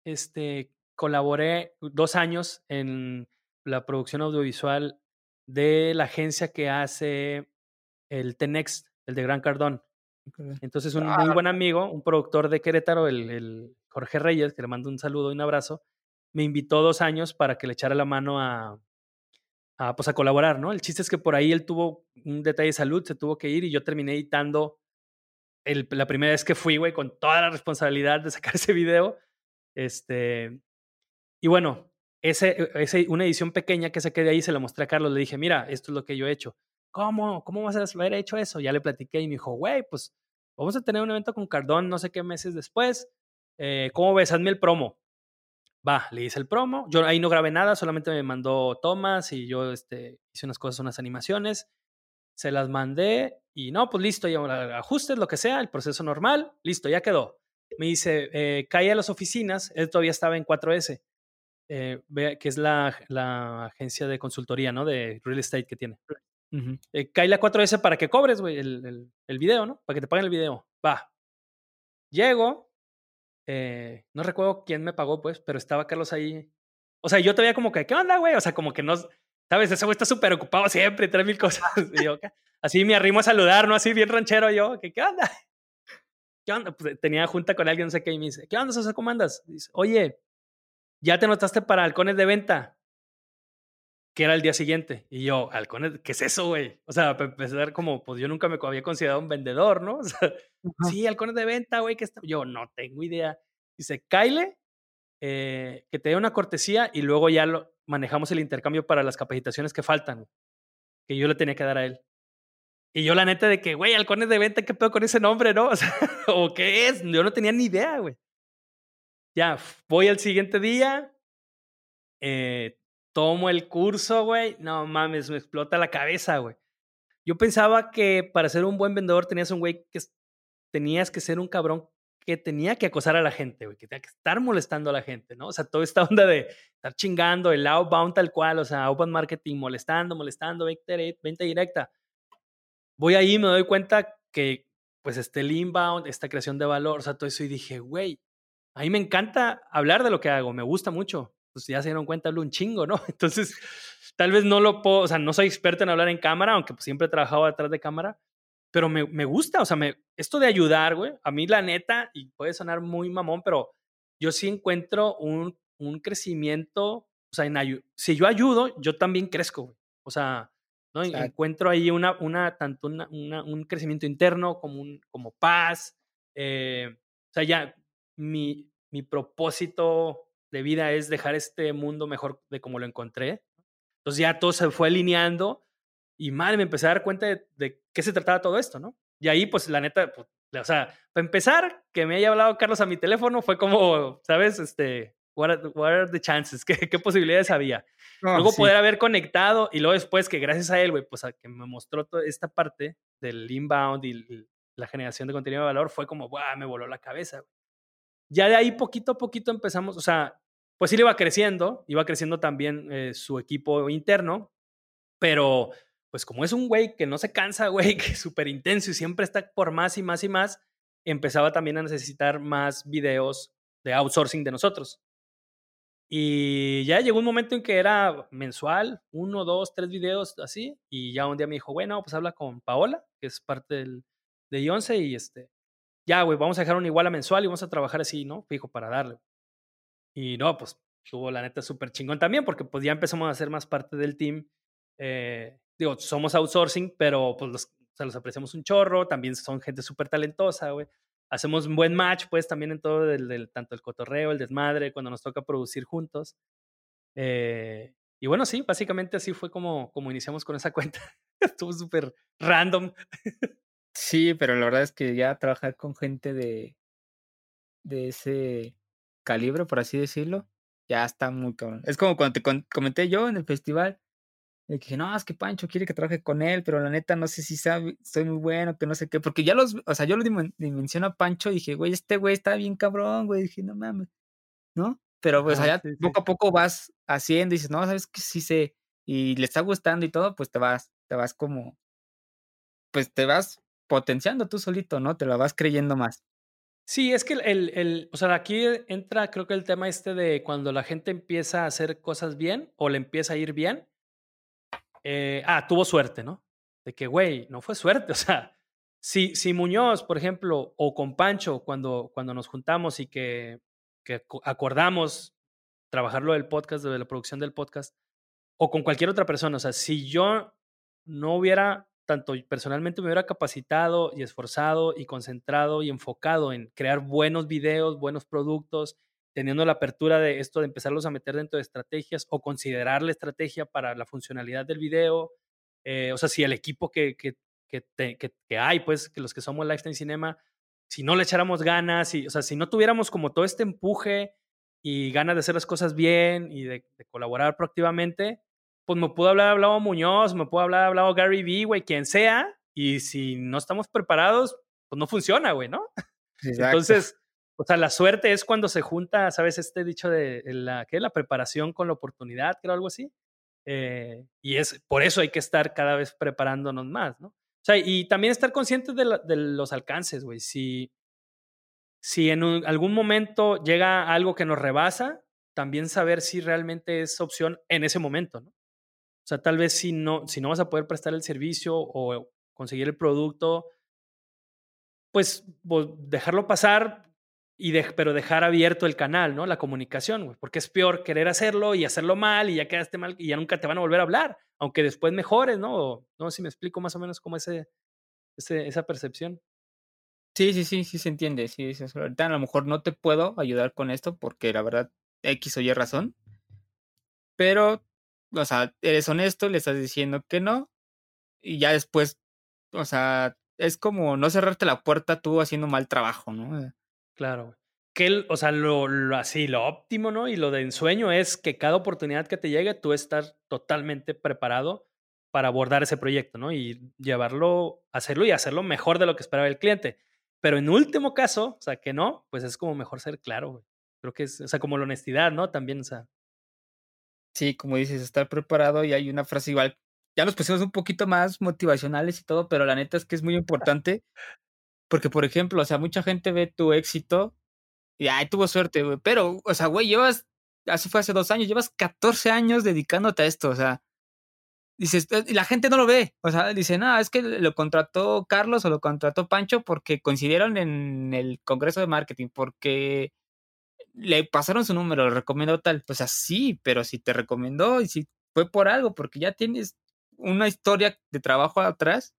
Speaker 1: este, colaboré dos años en la producción audiovisual de la agencia que hace el Tenex, el de Gran Cardón. Entonces, un muy buen amigo, un productor de Querétaro, el, Jorge Reyes, que le mando un saludo y un abrazo, me invitó dos años para que le echara la mano a, a, pues, a colaborar, ¿no? El chiste es que por ahí él tuvo un detalle de salud, se tuvo que ir y yo terminé editando el, la primera vez que fui, güey, con toda la responsabilidad de sacar ese video. Este, y bueno, ese, ese, una edición pequeña que saqué de ahí se la mostré a Carlos. Le dije, mira, esto es lo que yo he hecho. ¿Cómo? ¿Cómo vas a haber hecho eso? Ya le platiqué y me dijo, güey, pues vamos a tener un evento con Cardón no sé qué meses después. Eh, ¿Cómo ves? Hazme el promo. Va, le hice el promo. Yo ahí no grabé nada, solamente me mandó tomas y yo este, hice unas cosas, unas animaciones. Se las mandé y no, pues listo, ya ajustes, lo que sea, el proceso normal, listo, ya quedó. Me dice, eh, cae a las oficinas, él todavía estaba en 4S eh, que es la, la, agencia de consultoría, ¿no? De real estate que tiene. Eh, cae la 4S para que cobres, güey, el, el, el, video, ¿no? Para que te paguen el video. Va. Llego. Eh, no recuerdo quién me pagó, pues, pero estaba Carlos ahí. O sea, yo todavía como que, ¿qué onda, güey? O sea, como que no. ¿Sabes? Ese güey está súper ocupado siempre, tres mil cosas. Y yo, así me arrimo a saludar, ¿no? Así bien ranchero yo. ¿Qué, qué onda? ¿Qué onda? Pues, tenía junta con alguien, no sé qué, y me dice, ¿qué onda, Sosa? ¿Cómo andas? Dice, oye, ya te notaste para halcones de venta, que era el día siguiente. Y yo, halcones, ¿qué es eso, güey? O sea, para empezar como, pues yo nunca me había considerado un vendedor, ¿no? O sea, sí, halcones de venta, güey, que está... Yo no tengo idea. Dice, Kyle, eh, que te dé una cortesía y luego ya lo, manejamos el intercambio para las capacitaciones que faltan, que yo le tenía que dar a él. Y yo la neta de que, güey, halcones de venta, ¿qué pedo con ese nombre, no? O sea, ¿o qué es? Yo no tenía ni idea, güey. Ya, voy al siguiente día, eh, tomo el curso, güey. No mames, me explota la cabeza, güey. Yo pensaba que para ser un buen vendedor tenías un güey que tenías que ser un cabrón que tenía que acosar a la gente, güey, que tenía que estar molestando a la gente, ¿no? O sea, toda esta onda de estar chingando, el outbound tal cual, o sea, outbound marketing, molestando, molestando, venta directa. Voy ahí y me doy cuenta que, pues, este inbound, esta creación de valor, o sea, todo eso, y dije, güey, a mí me encanta hablar de lo que hago, me gusta mucho. Pues ya se dieron cuenta, hablo un chingo, ¿no? Entonces tal vez no lo puedo, o sea, no soy experto en hablar en cámara, aunque pues, siempre he trabajado detrás de cámara, pero me, me gusta, o sea, me, esto de ayudar, güey, a mí la neta, y puede sonar muy mamón, pero yo sí encuentro un, un crecimiento, o sea, en si yo ayudo, yo también crezco, güey. O sea, ¿no? Encuentro ahí una, una tanto una, un crecimiento interno como, un, como paz. Eh, o sea, ya mi, mi propósito de vida es dejar este mundo mejor de como lo encontré. Entonces ya todo se fue alineando y mal me empecé a dar cuenta de, de, qué se trataba todo esto, ¿no? Y ahí, pues, la neta, pues, o sea, para empezar, que me haya hablado Carlos a mi teléfono fue como, ¿sabes? Este, what are, the chances? ¿Qué, qué posibilidades había? luego poder haber conectado y luego después que gracias a él, güey, pues a que me mostró toda esta parte del inbound y la generación de contenido de valor, fue como, ¡buah! Me voló la cabeza. Ya de ahí poquito a poquito empezamos, o sea, pues sí le iba creciendo, iba creciendo también eh, su equipo interno, pero pues como es un güey que no se cansa, güey, que es súper intenso y siempre está por más y más y más, empezaba también a necesitar más videos de outsourcing de nosotros. Y ya llegó un momento en que era mensual, uno, dos, tres videos así, y ya un día me dijo, bueno, pues habla con Paola, que es parte del, de Ionce, y este, ya, güey, vamos a dejar una igual a mensual y vamos a trabajar así, ¿no? Fijo, para darle. Y no, pues tuvo la neta súper chingón también, porque pues ya empezamos a ser más parte del team. Eh, digo, somos outsourcing, pero pues los, o sea, los apreciamos un chorro, también son gente súper talentosa, güey hacemos un buen match, pues, también en todo, del, tanto el cotorreo, el desmadre, cuando nos toca producir juntos. Eh, y bueno, sí, básicamente así fue como, como iniciamos con esa cuenta. Estuvo súper random.
Speaker 2: Sí, pero la verdad es que ya trabajar con gente de, de ese calibre, por así decirlo, ya está muy cabrón. Es como cuando te comenté yo en el festival, y dije, no, es que Pancho quiere que trabaje con él, pero la neta no sé si sabe, soy muy bueno, que no sé qué, porque ya los, o sea, yo lo dimensiono a Pancho y dije, güey, este güey está bien cabrón, güey, dije, no mames, ¿no? Pero pues allá poco a poco vas haciendo y dices, no, sabes que sí sé, y le está gustando y todo, pues te vas, te vas como, pues te vas potenciando tú solito, ¿no? Te lo vas creyendo más.
Speaker 1: Sí, es que el, el, o sea, aquí entra creo que el tema este de cuando la gente empieza a hacer cosas bien o le empieza a ir bien, eh, ah, tuvo suerte, ¿no? De que, güey, no fue suerte. O sea, si, si Muñoz, por ejemplo, o con Pancho, cuando, cuando nos juntamos y que, que acordamos trabajarlo del podcast, de la producción del podcast, o con cualquier otra persona, o sea, si yo no hubiera, tanto personalmente me hubiera capacitado y esforzado y concentrado y enfocado en crear buenos videos, buenos productos, teniendo la apertura de esto de empezarlos a meter dentro de estrategias o considerar la estrategia para la funcionalidad del video. Eh, o sea, si el equipo que, que, que, hay, pues, que los que somos Lifetime Cinema, si no le echáramos ganas, y, o sea, si no tuviéramos como todo este empuje y ganas de hacer las cosas bien y de, colaborar proactivamente, pues me pudo hablar hablado Muñoz, me pudo hablar hablado Gary Vee, güey, quien sea, y si no estamos preparados, pues no funciona, güey, ¿no? Entonces, o sea, la suerte es cuando se junta, ¿sabes? Este dicho de la, ¿qué? la preparación con la oportunidad, creo, algo así. Eh, y es por eso hay que estar cada vez preparándonos más, ¿no? O sea, y también estar conscientes de, de los alcances, güey. Si, si en algún momento llega algo que nos rebasa, también saber si realmente es opción en ese momento, ¿no? O sea, tal vez si no, si no vas a poder prestar el servicio o conseguir el producto, pues dejarlo pasar y pero dejar abierto el canal, ¿no? La comunicación, güey, porque es peor querer hacerlo y hacerlo mal y ya quedaste mal y ya nunca te van a volver a hablar, aunque después mejores, ¿no? no sé si me explico más o menos cómo ese, ese, esa percepción.
Speaker 2: Sí, sí, sí, sí se entiende. Sí, ahorita a lo mejor no te puedo ayudar con esto porque la verdad X o Y razón. Pero, o sea, eres honesto, le estás diciendo que no. Y ya después, o sea, es como no cerrarte la puerta tú haciendo mal trabajo, ¿no?
Speaker 1: Claro, Que, o sea, lo, así, lo óptimo, ¿no? Y lo de ensueño es que cada oportunidad que te llegue, tú estás totalmente preparado para abordar ese proyecto, ¿no? Y llevarlo, hacerlo y hacerlo mejor de lo que esperaba el cliente. Pero en último caso, o sea, que no, pues es como mejor ser claro, güey. Creo que es, o sea, como la honestidad, ¿no? También, o sea.
Speaker 2: Sí, como dices, estar preparado y hay una frase igual. Ya nos pusimos un poquito más motivacionales y todo, pero la neta es que es muy importante porque, por ejemplo, o sea, mucha gente ve tu éxito y, ay, tuvo suerte, güey. Pero, o sea, güey, llevas, así fue hace dos años, llevas 14 años dedicándote a esto, o sea, dices, y la gente no lo ve. O sea, dice, no, es que lo contrató Carlos o lo contrató Pancho porque coincidieron en el congreso de marketing, porque le pasaron su número, lo recomendó tal. O sea, sí, pero si te recomendó y si fue por algo, porque ya tienes una historia de trabajo atrás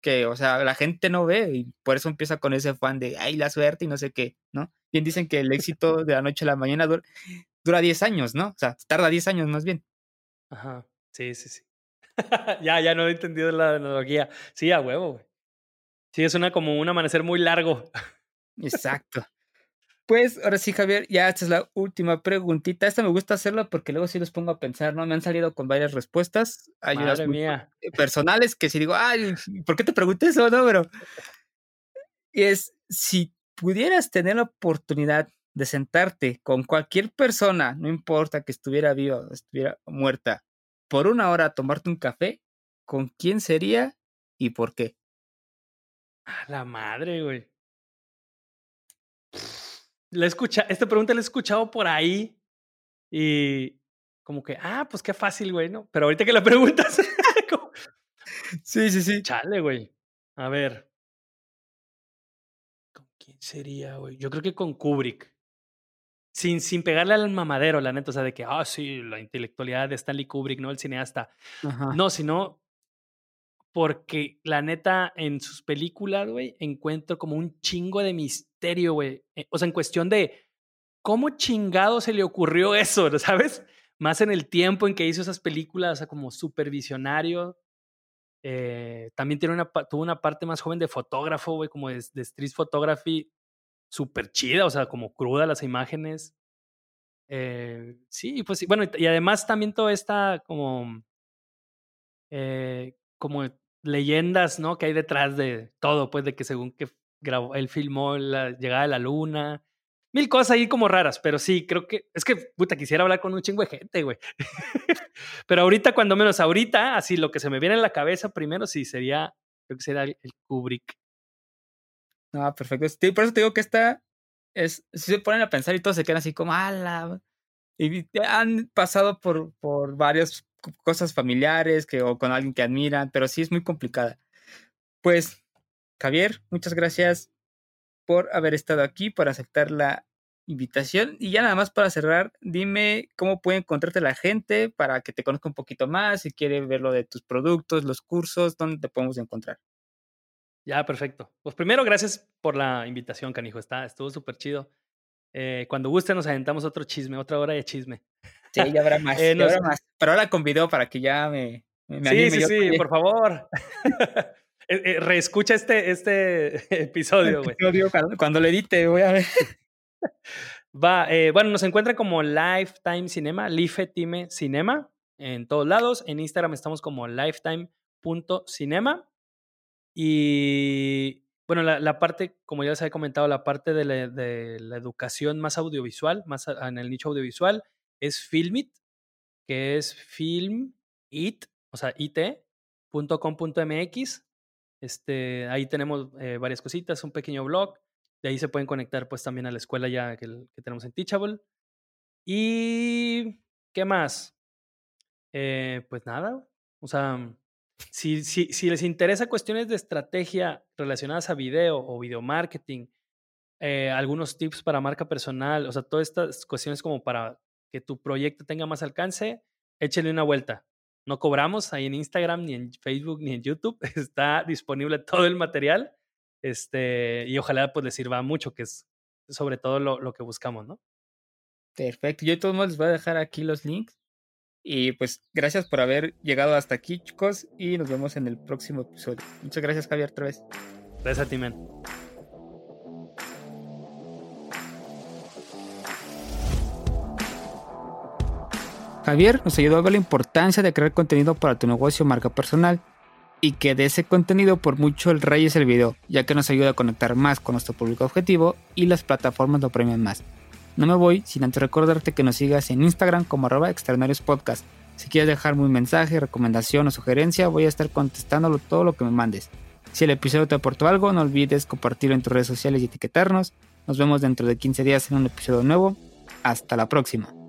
Speaker 2: que, o sea, la gente no ve y por eso empieza con ese fan de, ay, la suerte y no sé qué, ¿no? Bien dicen que el éxito de la noche a la mañana dura, dura 10 años, ¿no? O sea, tarda 10 años más bien.
Speaker 1: Ajá, sí, sí, sí. ya, ya no he entendido la analogía. Sí, a huevo, güey. Sí, es una como un amanecer muy largo.
Speaker 2: Exacto. Pues ahora sí, Javier, ya esta es la última preguntita. Esta me gusta hacerla porque luego sí los pongo a pensar, ¿no? Me han salido con varias respuestas. Hay unas
Speaker 1: mía.
Speaker 2: personales que si digo, ay, ¿por qué te pregunté eso? No, pero. Y es, si pudieras tener la oportunidad de sentarte con cualquier persona, no importa que estuviera viva o estuviera muerta, por una hora a tomarte un café, ¿con quién sería y por qué?
Speaker 1: A la madre, güey. La escucha, esta pregunta la he escuchado por ahí y como que, ah, pues qué fácil, güey, ¿no? Pero ahorita que la preguntas,
Speaker 2: sí, sí, sí.
Speaker 1: Chale, güey. A ver. ¿Con quién sería, güey? Yo creo que con Kubrick. Sin, sin pegarle al mamadero, la neta, o sea, de que, ah, sí, la intelectualidad de Stanley Kubrick, ¿no? El cineasta. No, sino porque la neta en sus películas, güey, encuentro como un chingo de misterio, güey. Eh, o sea, en cuestión de cómo chingado se le ocurrió eso, ¿sabes? Más en el tiempo en que hizo esas películas, o sea, como supervisionario. Eh, también tiene una, tuvo una parte más joven de fotógrafo, güey, como de, de street photography, súper chida, o sea, como cruda las imágenes. Eh, sí, pues bueno, y, además también toda esta como, eh, como leyendas, ¿no? Que hay detrás de todo, pues de que según que grabó, él filmó la llegada de la luna, mil cosas ahí como raras, pero sí, creo que, es que, puta, quisiera hablar con un chingo de gente, güey. pero ahorita, cuando menos ahorita, así lo que se me viene en la cabeza primero, sí, sería, creo que sería el, Kubrick.
Speaker 2: No, perfecto. por eso te digo que esta es, si se ponen a pensar y todos se quedan así como, ala. Y han pasado por, por varias cosas familiares que, o con alguien que admiran, pero sí es muy complicada. Pues, Javier, muchas gracias por haber estado aquí, por aceptar la invitación. Y ya nada más para cerrar, dime cómo puede encontrarte la gente para que te conozca un poquito más, si quiere ver lo de tus productos, los cursos, dónde te podemos encontrar.
Speaker 1: Ya, perfecto. Pues primero, gracias por la invitación, canijo. Está, estuvo súper chido. Eh, cuando guste, nos aventamos otro chisme, otra hora de chisme.
Speaker 2: Sí, ya habrá más, eh, habrá más. Pero ahora con video para que ya me, me
Speaker 1: Sí, sí, sí, por favor. Eh, reescucha este, este episodio, güey.
Speaker 2: Cuando, cuando lo edite, voy a ver.
Speaker 1: Va, bueno, nos encuentran como Lifetime Cinema, Time Cinema, en todos lados. En Instagram estamos como lifetime.cinema. Y bueno, la, parte, como ya les había comentado, la parte de la, educación más audiovisual, más en el nicho audiovisual, es Filmit, que es filmit, o sea, it.com.mx. Este, ahí tenemos eh, varias cositas, un pequeño blog. De ahí se pueden conectar pues también a la escuela ya que, que tenemos en Teachable. Y, ¿qué más? Eh, pues nada, o sea, si, les interesa cuestiones de estrategia relacionadas a video o video marketing, eh, algunos tips para marca personal, o sea, todas estas cuestiones como para que tu proyecto tenga más alcance, échenle una vuelta. No cobramos ahí en Instagram, ni en Facebook, ni en YouTube. Está disponible todo el material. Este, y ojalá pues les sirva mucho, que es sobre todo lo, lo que buscamos, ¿no?
Speaker 2: Perfecto. Yo de todos modos les voy a dejar aquí los links y pues gracias por haber llegado hasta aquí, chicos, y nos vemos en el próximo episodio. Muchas gracias, Javier, otra vez.
Speaker 1: Gracias a ti, man.
Speaker 2: Javier nos ayudó a ver la importancia de crear contenido para tu negocio o marca personal y que de ese contenido por mucho el rey es el video, ya que nos ayuda a conectar más con nuestro público objetivo y las plataformas lo premian más. No me voy sin antes recordarte que nos sigas en Instagram como arroba. Si quieres dejarme un mensaje, recomendación o sugerencia, voy a estar contestándolo todo lo que me mandes. Si el episodio te aportó algo, no olvides compartirlo en tus redes sociales y etiquetarnos. Nos vemos dentro de 15 días en un episodio nuevo. Hasta la próxima.